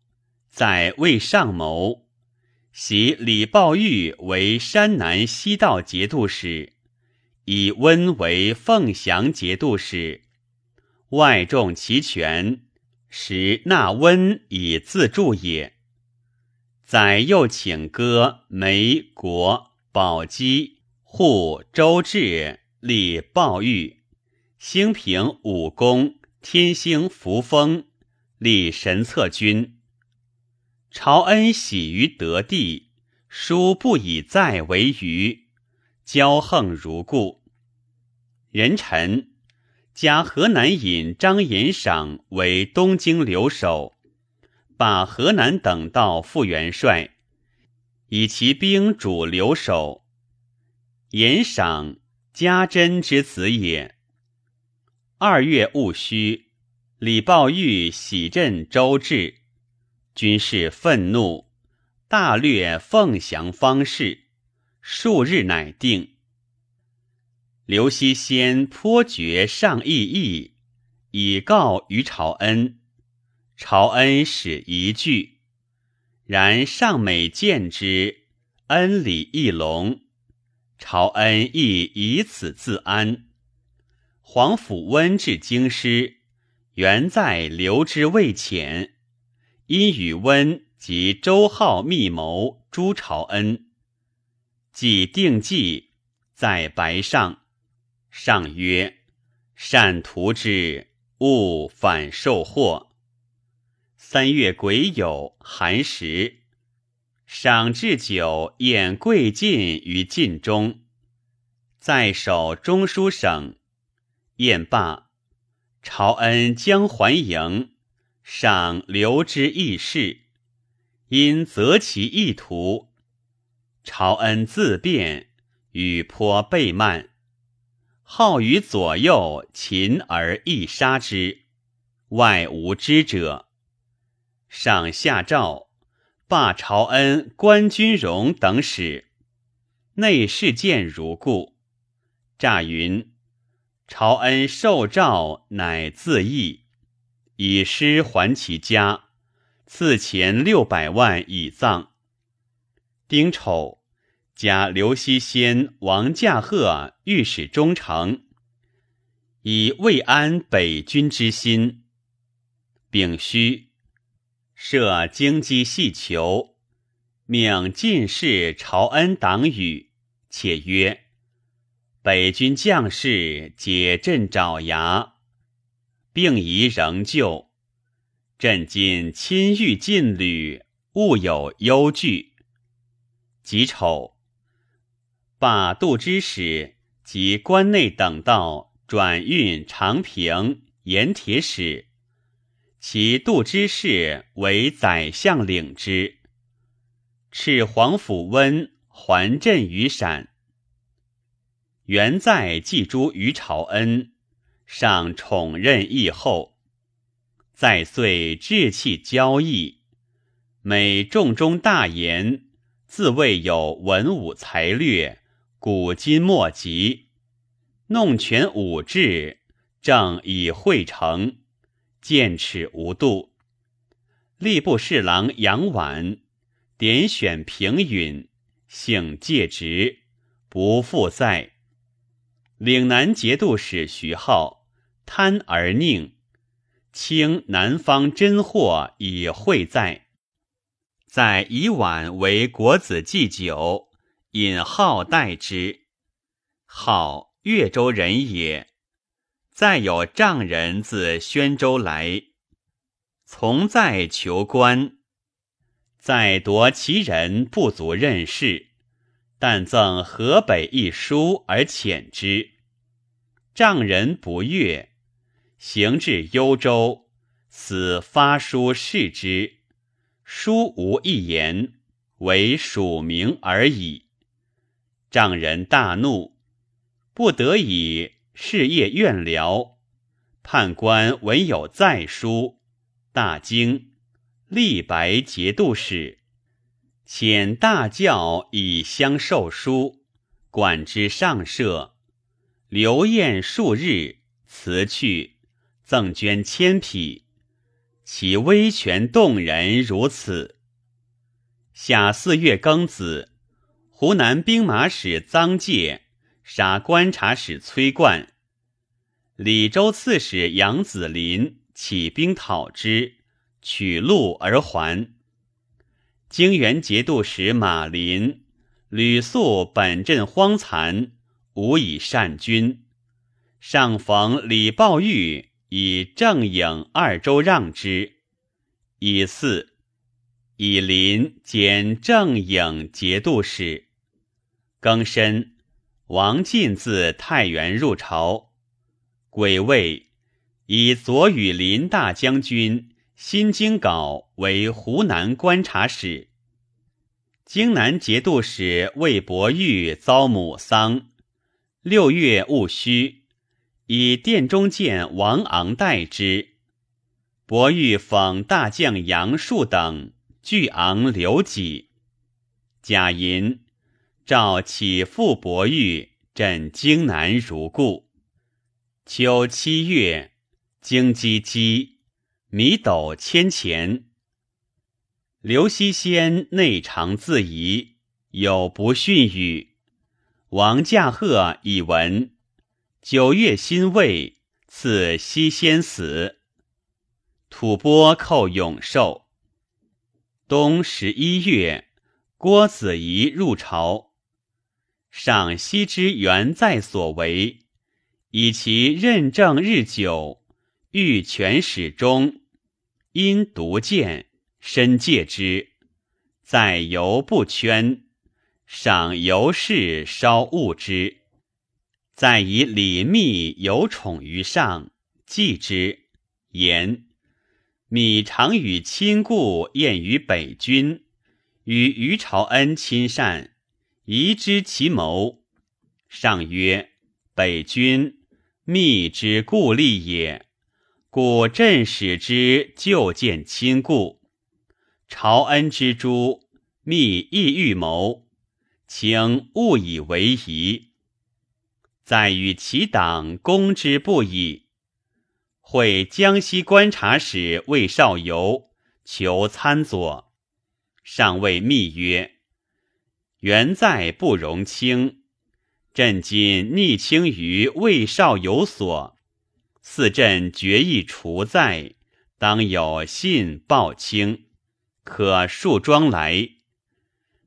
在为上谋。袭李抱玉为山南西道节度使，以温为凤翔节度使，外重其权，使纳温以自助也。载又请歌梅国宝鸡护周至立抱玉，兴平武功天星扶风立神策军。朝恩喜于得地，殊不以在为余，骄横如故。人臣加河南尹张延赏为东京留守，把河南等道副元帅，以其兵主留守。延赏家珍之子也。二月戊戌，李抱玉喜镇周至。军士愤怒，大略凤翔方士，数日乃定。刘熙先颇觉上意意，以告于朝恩。朝恩使一句，然尚美见之，恩礼一隆。朝恩亦以此自安。皇甫温至京师，原在留之未遣，因与温及周浩密谋诛朝恩。既定计，在白上，上曰：“善图之，勿反受祸。”三月癸酉寒食，赏置酒宴贵晋于晋中，在守中书省。宴罢，朝恩将还营，赏留之义士，因择其意图。朝恩自辩，与颇背慢，好于左右擒而易杀之，外无知者。上下诏罢朝恩官军荣等使，内事见如故。诈云。朝恩受诏，乃自缢，以尸还其家，赐钱六百万以葬。丁丑，加刘熙先、王驾鹤御史中丞，以慰安北军之心。丙戌，设京畿细求，命进士朝恩党羽，且曰。北军将士解阵爪牙，病疑仍旧。朕今亲遇劲旅，勿有忧惧。己丑，罢度之使及关内等道转运长平、盐铁使，其度之事为宰相领之。敕皇甫温还镇于陕。元在祭诸于朝恩，上宠任义后，在岁志气骄逸，每重中大言，自谓有文武才略，古今莫及，弄权武志，正以会成，见耻无度。吏部侍郎杨婉点选平允，省介职，不复在。岭南节度使徐浩贪而佞，清南方真货以会在，在以晚为国子祭酒，引号代之。号越州人也。再有丈人自宣州来，从在求官，在夺其人不足任事，但赠河北一书而遣之。丈人不悦，行至幽州，死发书示之，书无一言，唯署名而已。丈人大怒，不得已事业怨僚。判官闻有再书，大惊，立白节度使，遣大教以相授书，管之上舍。留宴数日，辞去，赠捐千匹，其威权动人如此。夏四月庚子，湖南兵马使臧介杀观察使崔冠，李州刺史杨子林起兵讨之，取路而还。京原节度使马林吕素本镇荒残。无以善君，上逢李抱玉以正影二州让之，以四以临兼正影节度使。庚申，王进自太原入朝，癸未，以左羽林大将军新京镐为湖南观察使。京南节度使魏伯玉遭母丧。六月戊戌，以殿中监王昂代之。伯玉讽大将杨树等，拒昂留己。贾银召起复伯玉，镇京南如故。秋七月，京畿饥，米斗千钱。刘熙先内常自疑，有不逊语。王驾鹤以闻，九月辛未，赐西先死。吐蕃寇永寿。冬十一月，郭子仪入朝。赏析之原在所为，以其任政日久，欲权始终，因独见，深戒之，在犹不圈。赏尤氏稍恶之，再以李密有宠于上，忌之言：米常与亲故宴于北军，与于朝恩亲善，宜知其谋。上曰：北军密之故吏也，故朕使之就见亲故。朝恩之诸，密亦欲谋。请勿以为疑，在与其党攻之不已。会江西观察使魏少游求参佐，上谓密曰：“原在不容轻，朕今逆轻于魏少游所，似朕决意除在，当有信报清，可树庄来。”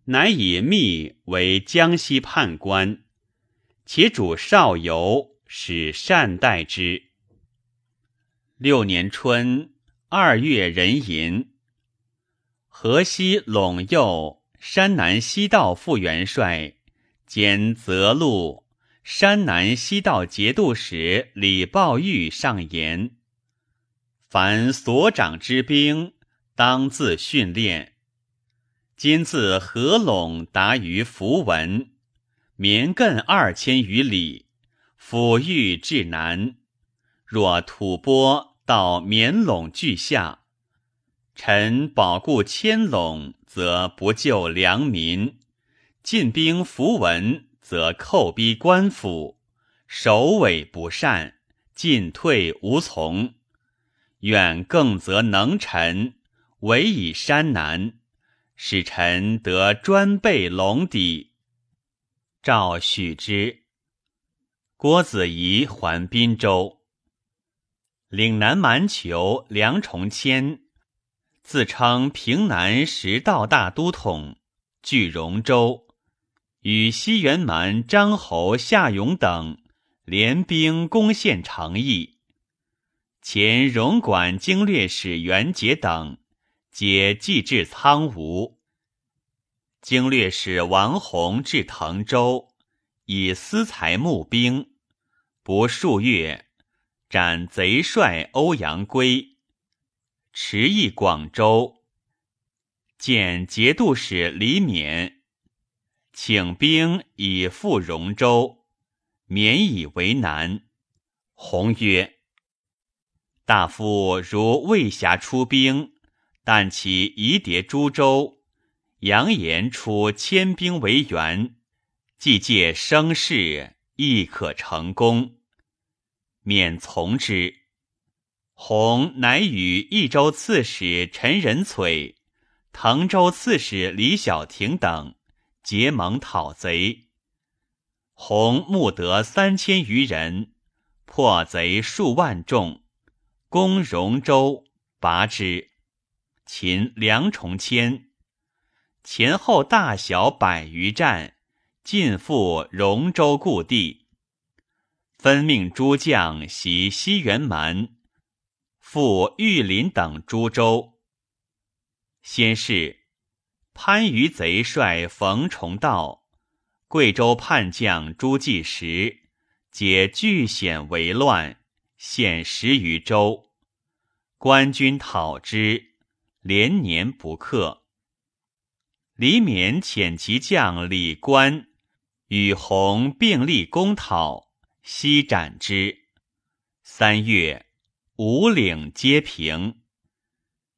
乃以密为江西判官，其主少游，使善待之。六年春二月壬寅，河西陇右山南西道副元帅兼泽路山南西道节度使李抱玉上言：凡所长之兵，当自训练。今自合陇达于符文，绵亘二千余里，抚育至南。若吐蕃到绵陇俱下，臣保固千陇，则不救良民；进兵符文，则寇逼官府，首尾不善，进退无从。远更则能臣，委以山南。使臣得专备龙底，诏许之。郭子仪还滨州，岭南蛮酋梁崇谦自称平南十道大都统，据荣州，与西元蛮张侯夏勇等联兵攻陷长邑。前荣管经略使袁杰等。皆寄至苍梧。经略使王弘至滕州，以私财募兵，不数月，斩贼帅欧阳圭，持役广州。见节度使李勉，请兵以赴荣州，免以为难。弘曰：“大夫如未暇出兵。”但其夷迭诸州，扬言出千兵为援，既借声势，亦可成功。免从之。弘乃与益州刺史陈仁璀、滕州刺史李小亭等结盟讨贼。弘募得三千余人，破贼数万众，攻荣州，拔之。秦梁重谦前后大小百余战，尽复荣州故地。分命诸将袭西元蛮，复玉林等诸州。先是，番禺贼帅冯崇道、贵州叛将朱继时，皆据险为乱，陷十余州，官军讨之。连年不克。李勉遣其将李官与弘并立攻讨，悉斩之。三月，五岭皆平。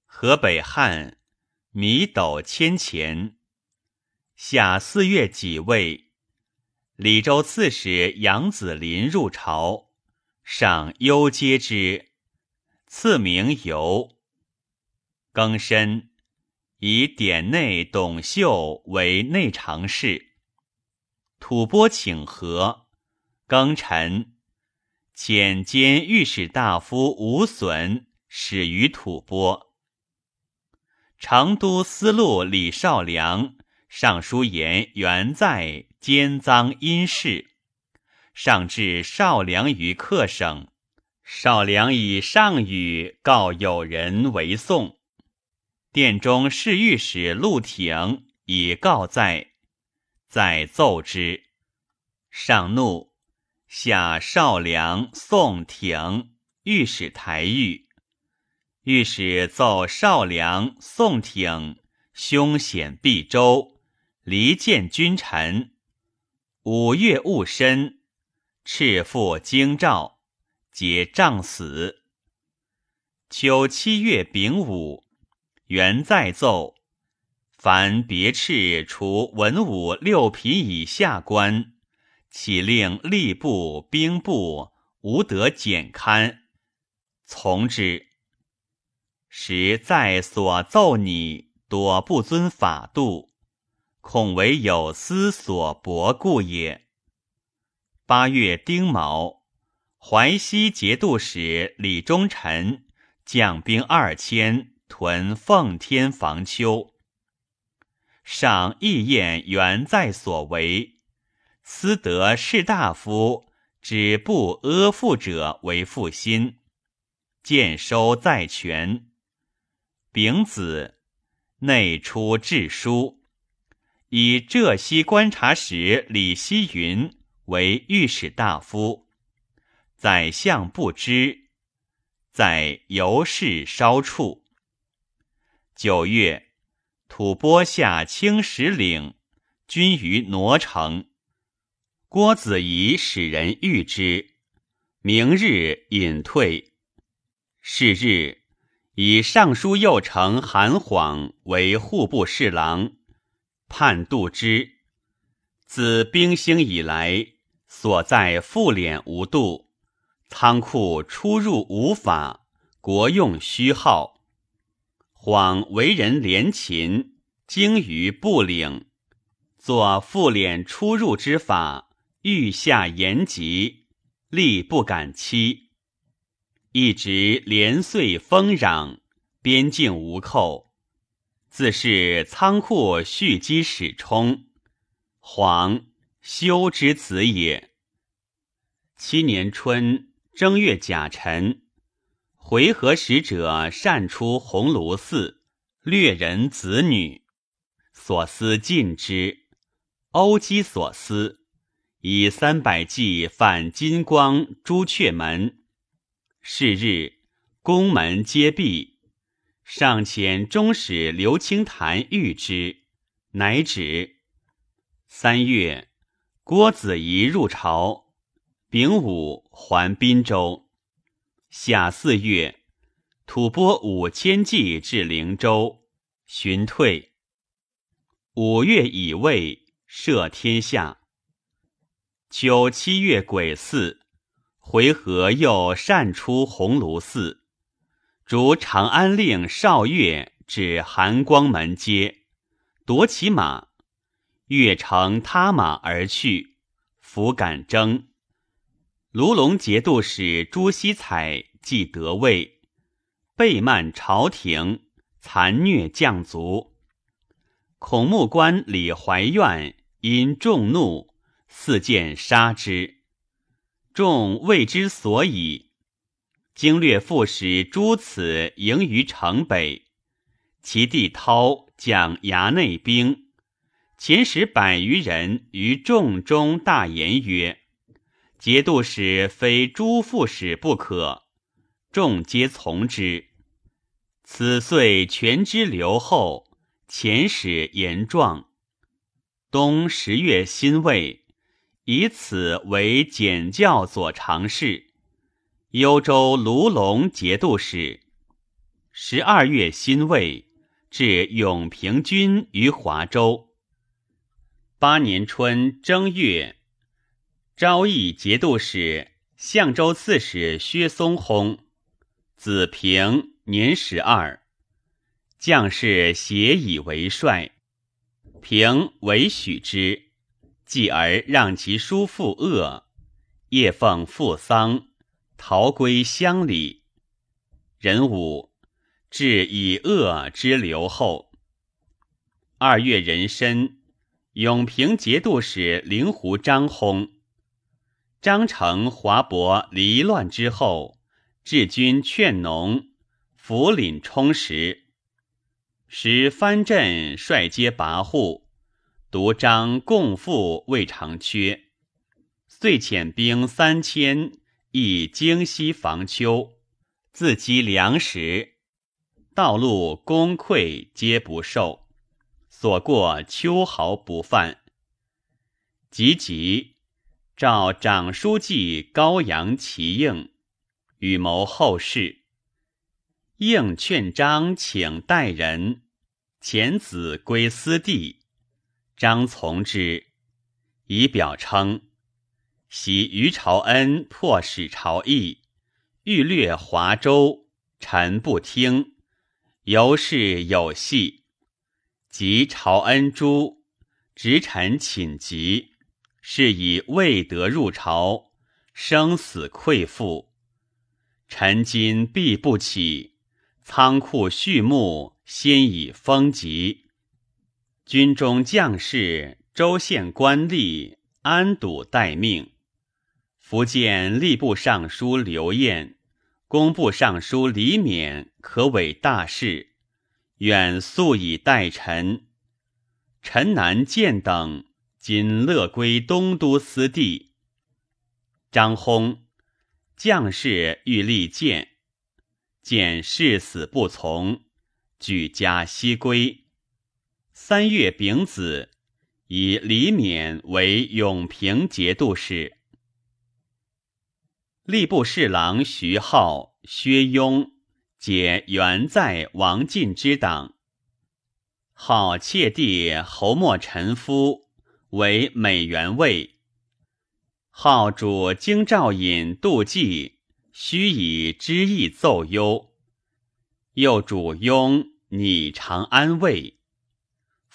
河北汉米斗千钱。夏四月己未，李州刺史杨子林入朝，上忧接之，赐名游。更深，以典内董秀为内常侍。吐蕃请和，庚辰，遣兼御史大夫吴损始于吐蕃。成都司路李少良上书言元在监赃阴事，上至少良于客省。少良以上语告友人为宋。殿中侍御史陆挺以告在，在奏之，上怒，下少梁、宋挺御史台狱。御史奏少梁、宋挺凶险毕州，离间君臣。五月戊申，赤腹京兆。皆杖死。秋七月丙午，元在奏：凡别斥除文武六品以下官，岂令吏部、兵部无得减刊，从之。实在所奏拟多不遵法度，恐为有司所驳故也。八月丁卯。淮西节度使李忠臣将兵二千屯奉天防丘。上议宴原在所为，思得士大夫止不阿附者为负心，见收在权。丙子，内出致书，以浙西观察使李希云为御史大夫。宰相不知，在游氏稍处。九月，吐蕃下青石岭，军于挪城。郭子仪使人谕之，明日隐退。是日，以尚书右丞韩晃为户部侍郎，判度之。自兵兴以来，所在复敛无度。仓库出入无法，国用虚耗。晃为人廉勤，精于不领，作复敛出入之法，欲下严极，力不敢欺。一直连岁丰壤，边境无寇，自是仓库蓄积始充。黄修之子也。七年春。正月甲辰，回纥使者擅出鸿胪寺，掠人子女，所思尽之。欧姬所思，以三百骑反金光、朱雀门。是日，宫门皆闭，上遣中使刘清谈谕之，乃止。三月，郭子仪入朝。丙午还滨州，夏四月，吐蕃五千骑至灵州，寻退。五月乙未，赦天下。秋七月癸巳，回纥又擅出鸿胪寺，逐长安令少岳至含光门街，夺其马，越乘他马而去，弗敢争。卢龙节度使朱希彩既得位，背慢朝廷，残虐将卒。孔目官李怀愿因众怒，四箭杀之。众谓之所以。经略副使朱此迎于城北，其弟涛将衙内兵，遣使百余人于众中大言曰。节度使非诸副使不可，众皆从之。此遂全之留后，遣使言状。冬十月辛未，以此为简教左常侍，幽州卢龙节度使。十二月辛未，至永平军于华州。八年春正月。昭义节度使、相州刺史薛松薨，子平年十二，将士协以为帅。平为许之，继而让其叔父恶，夜奉父丧，逃归乡里。壬午，至以恶之留后。二月壬申，永平节度使灵狐张薨。张成、华伯离乱之后，治军劝农，抚廪充实，使藩镇率皆跋扈。独张共赋未尝缺，遂遣兵三千，以京西防丘，自积粮食，道路功溃皆不受，所过秋毫不犯。急急召长书记高阳齐应，与谋后事。应劝张请代人，遣子归私地。张从之，以表称：喜于朝恩迫使朝议，欲略华州，臣不听，由是有隙。及朝恩诛，直臣寝疾，是以未得入朝，生死愧负。臣今必不起，仓库畜牧，先已封疾。军中将士、州县官吏安堵待命。福建吏部尚书刘晏、工部尚书李勉可委大事，愿速以待臣。陈南建等今乐归东都司地。张轰将士欲立谏，见誓死不从，举家西归。三月丙子，以李勉为永平节度使。吏部侍郎徐浩、薛雍皆原在王进之党。号妾弟侯莫臣夫为美元尉。号主京兆尹杜季，须以知意奏忧。又主雍拟长安尉。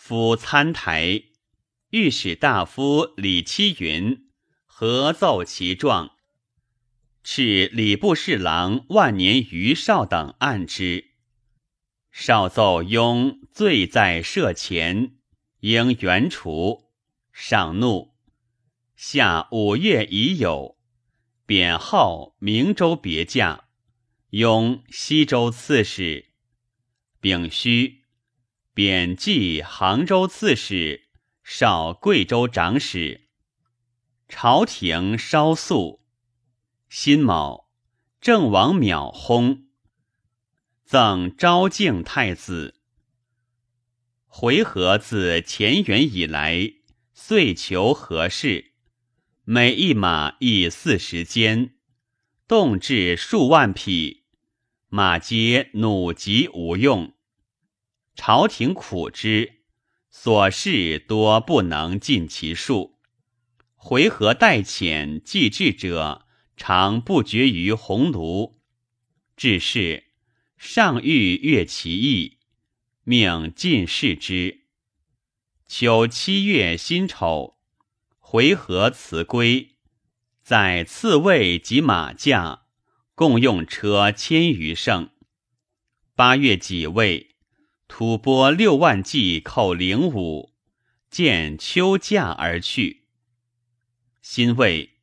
夫参台，御史大夫李七云合奏其状，敕礼部侍郎万年余少等按之。少奏雍罪在赦前，应原除。上怒，下五月已有，贬号明州别驾，雍西州刺史，丙戌。贬记杭州刺史，少贵州长史。朝廷稍肃。辛卯，郑王邈薨，赠昭敬太子。回纥自乾元以来，遂求和事，每一马亦四十间，动至数万匹，马皆弩疾无用。朝廷苦之，所事多不能尽其数。回纥待遣继志者，常不绝于鸿胪。至是，上欲阅其意，命进士之。秋七月辛丑，回纥辞归，在刺卫及马驾，共用车千余乘。八月己未。吐蕃六万骑寇灵武，见秋驾而去。辛未，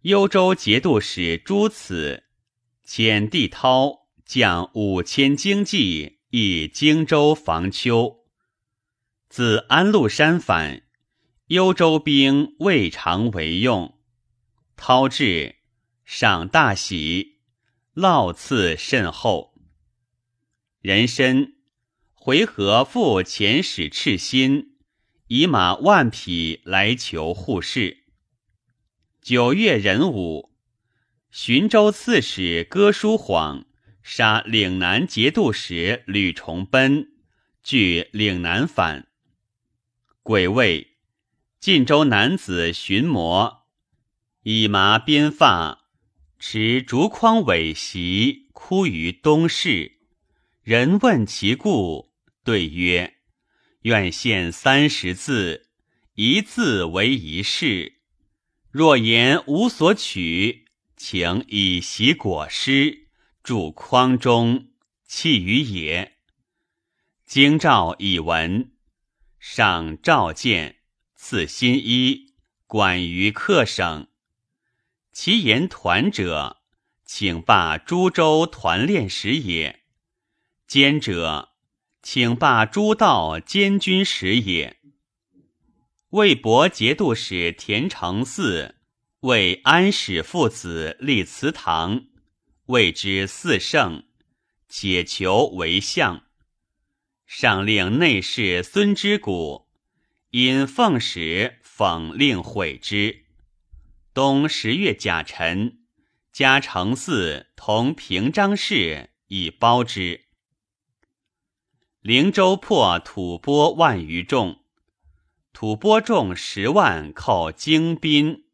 幽州节度使朱此遣帝涛将五千精骑以荆州防秋。自安禄山反，幽州兵未尝为用。涛至，赏大喜，烙赐甚厚。人参。回纥复遣使赤心，以马万匹来求护士。九月壬午，寻州刺史哥舒晃杀岭南节度使吕崇奔，据岭南反。癸未，晋州男子寻魔，以麻编发，持竹筐尾席，哭于东市。人问其故。对曰：“愿献三十字，一字为一事。若言无所取，请以习果师，著筐中，弃于野。京兆以闻，上召见，赐新衣，管于客省。其言团者，请罢株洲团练使也；兼者，请罢诸道监军使也。魏博节度使田承嗣为安史父子立祠堂，谓之四圣，且求为相。上令内侍孙之谷因奉使讽令毁之。冬十月甲辰，加承嗣同平章事以包之。灵州破吐蕃万余众，吐蕃众十万寇精兵。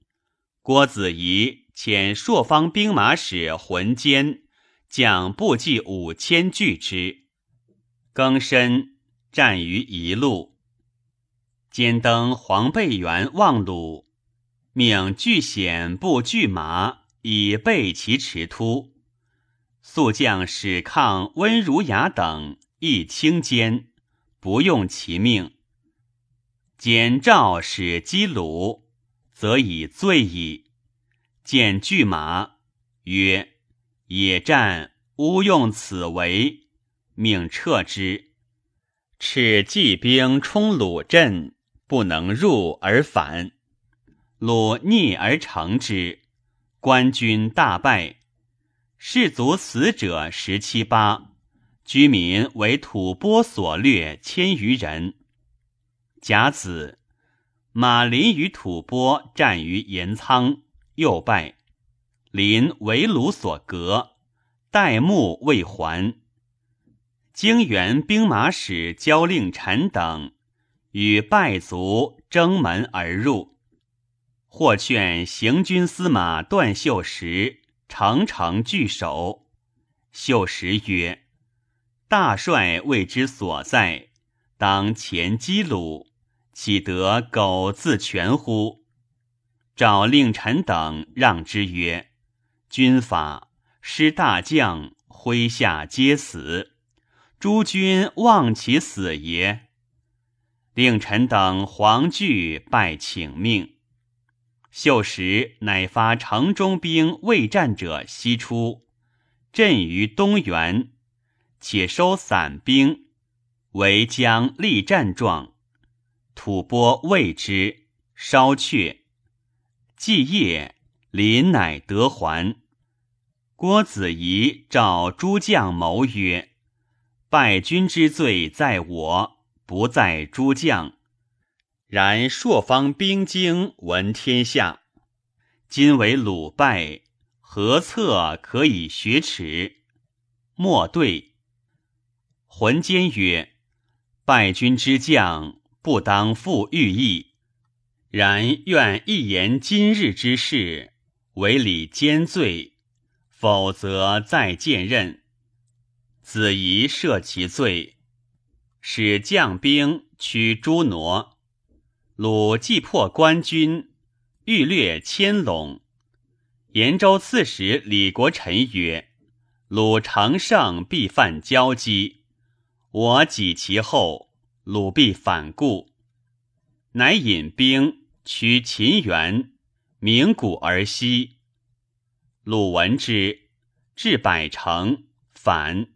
郭子仪遣朔方兵马使浑坚将部骑五千拒之。更深战于一路，兼登黄背原望鲁。命巨险部巨马以备其驰突，速将史抗、温如雅等亦轻坚，不用其命。简诏使击虏，则以罪矣。见巨马，曰：“野战勿用此为。”命撤之。敕骑兵冲鲁阵，不能入而返。鲁逆而成之，官军大败，士卒死者十七八，居民为吐蕃所掠千余人。甲子，马林与吐蕃战于盐仓，又败，林为鲁所隔，待木未还。京原兵马使焦令臣等与败卒争门而入。或劝行军司马段秀实诚诚拒守。秀实曰：“大帅为之所在，当前击虏，岂得苟自全乎？”诏令臣等让之曰：“军法失大将，麾下皆死，诸君望其死也。”令臣等惶惧，拜请命。秀实乃发城中兵未战者西出，阵于东原，且收散兵，为将立战状。吐蕃未之，稍却。既夜，临乃得还。郭子仪召诸将谋曰：“败军之罪在我，不在诸将。”然朔方兵精闻天下，今为鲁败，何策可以学耻？莫对。浑坚曰：“败军之将，不当负御役。然愿一言今日之事，为礼兼罪，否则再见任。”子仪赦其罪，使将兵驱诸挪。鲁既破官军，欲掠千陇。延州刺史李国臣曰：“鲁常胜必犯交击，我己其后，鲁必反顾。”乃引兵取秦原，鸣鼓而西。鲁闻之，至百城，反。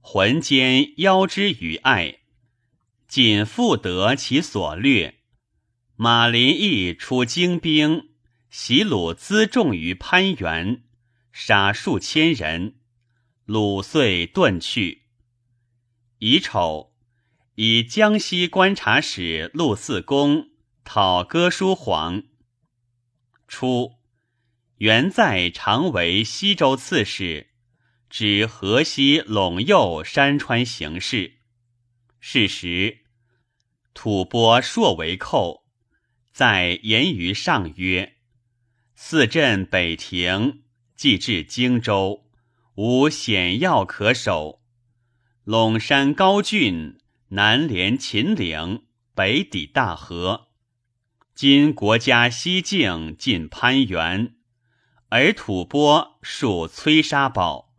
浑间邀之于爱，仅复得其所掠。马林义出精兵，袭鲁辎重于潘原，杀数千人。鲁遂遁去。乙丑，以江西观察使陆四公讨哥舒皇。初，元在常为西州刺史，指河西陇右山川形势。是时，吐蕃朔为寇。在言于上曰：“四镇北庭，既至荆州，无险要可守。陇山高峻，南连秦岭，北抵大河，今国家西境近攀援，而吐蕃属崔沙堡，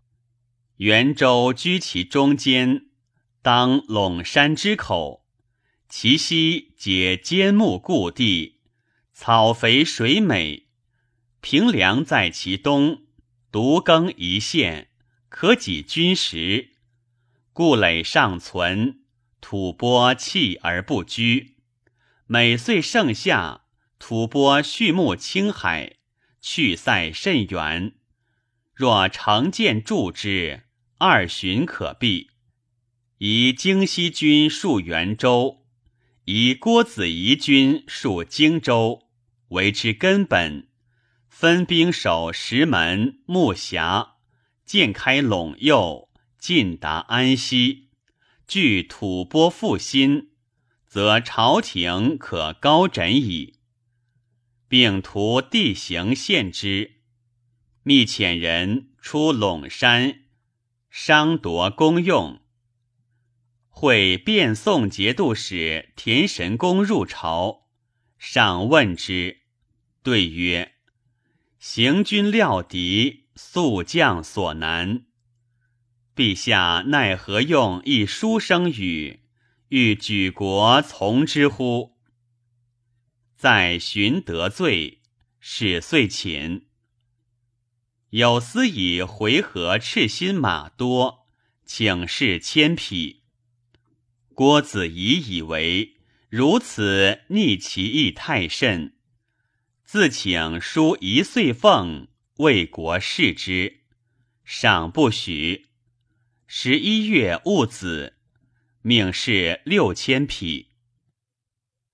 元州居其中间，当陇山之口，其西皆坚木故地，草肥水美，平凉在其东，独耕一县，可给军食，故垒尚存，吐蕃弃而不居。每岁盛夏，吐蕃畜牧青海，去塞甚远。若乘舰助之，二旬可毕。以京西军戍元州，以郭子仪军戍荆州，为之根本。分兵守石门、木峡，渐开陇右，进达安西，据吐蕃复心。则朝廷可高枕矣，并图地形献之。密遣人出陇山，商夺公用。会便宋节度使田神公入朝，上问之，对曰：“行军料敌，速将所难。陛下奈何用一书生语？”欲举国从之乎？在寻得罪，使遂寝。有司以回纥赤心马多，请示千匹。郭子仪以为如此逆其意太甚，自请书一岁俸为国事之，赏不许。十一月戊子。命是六千匹。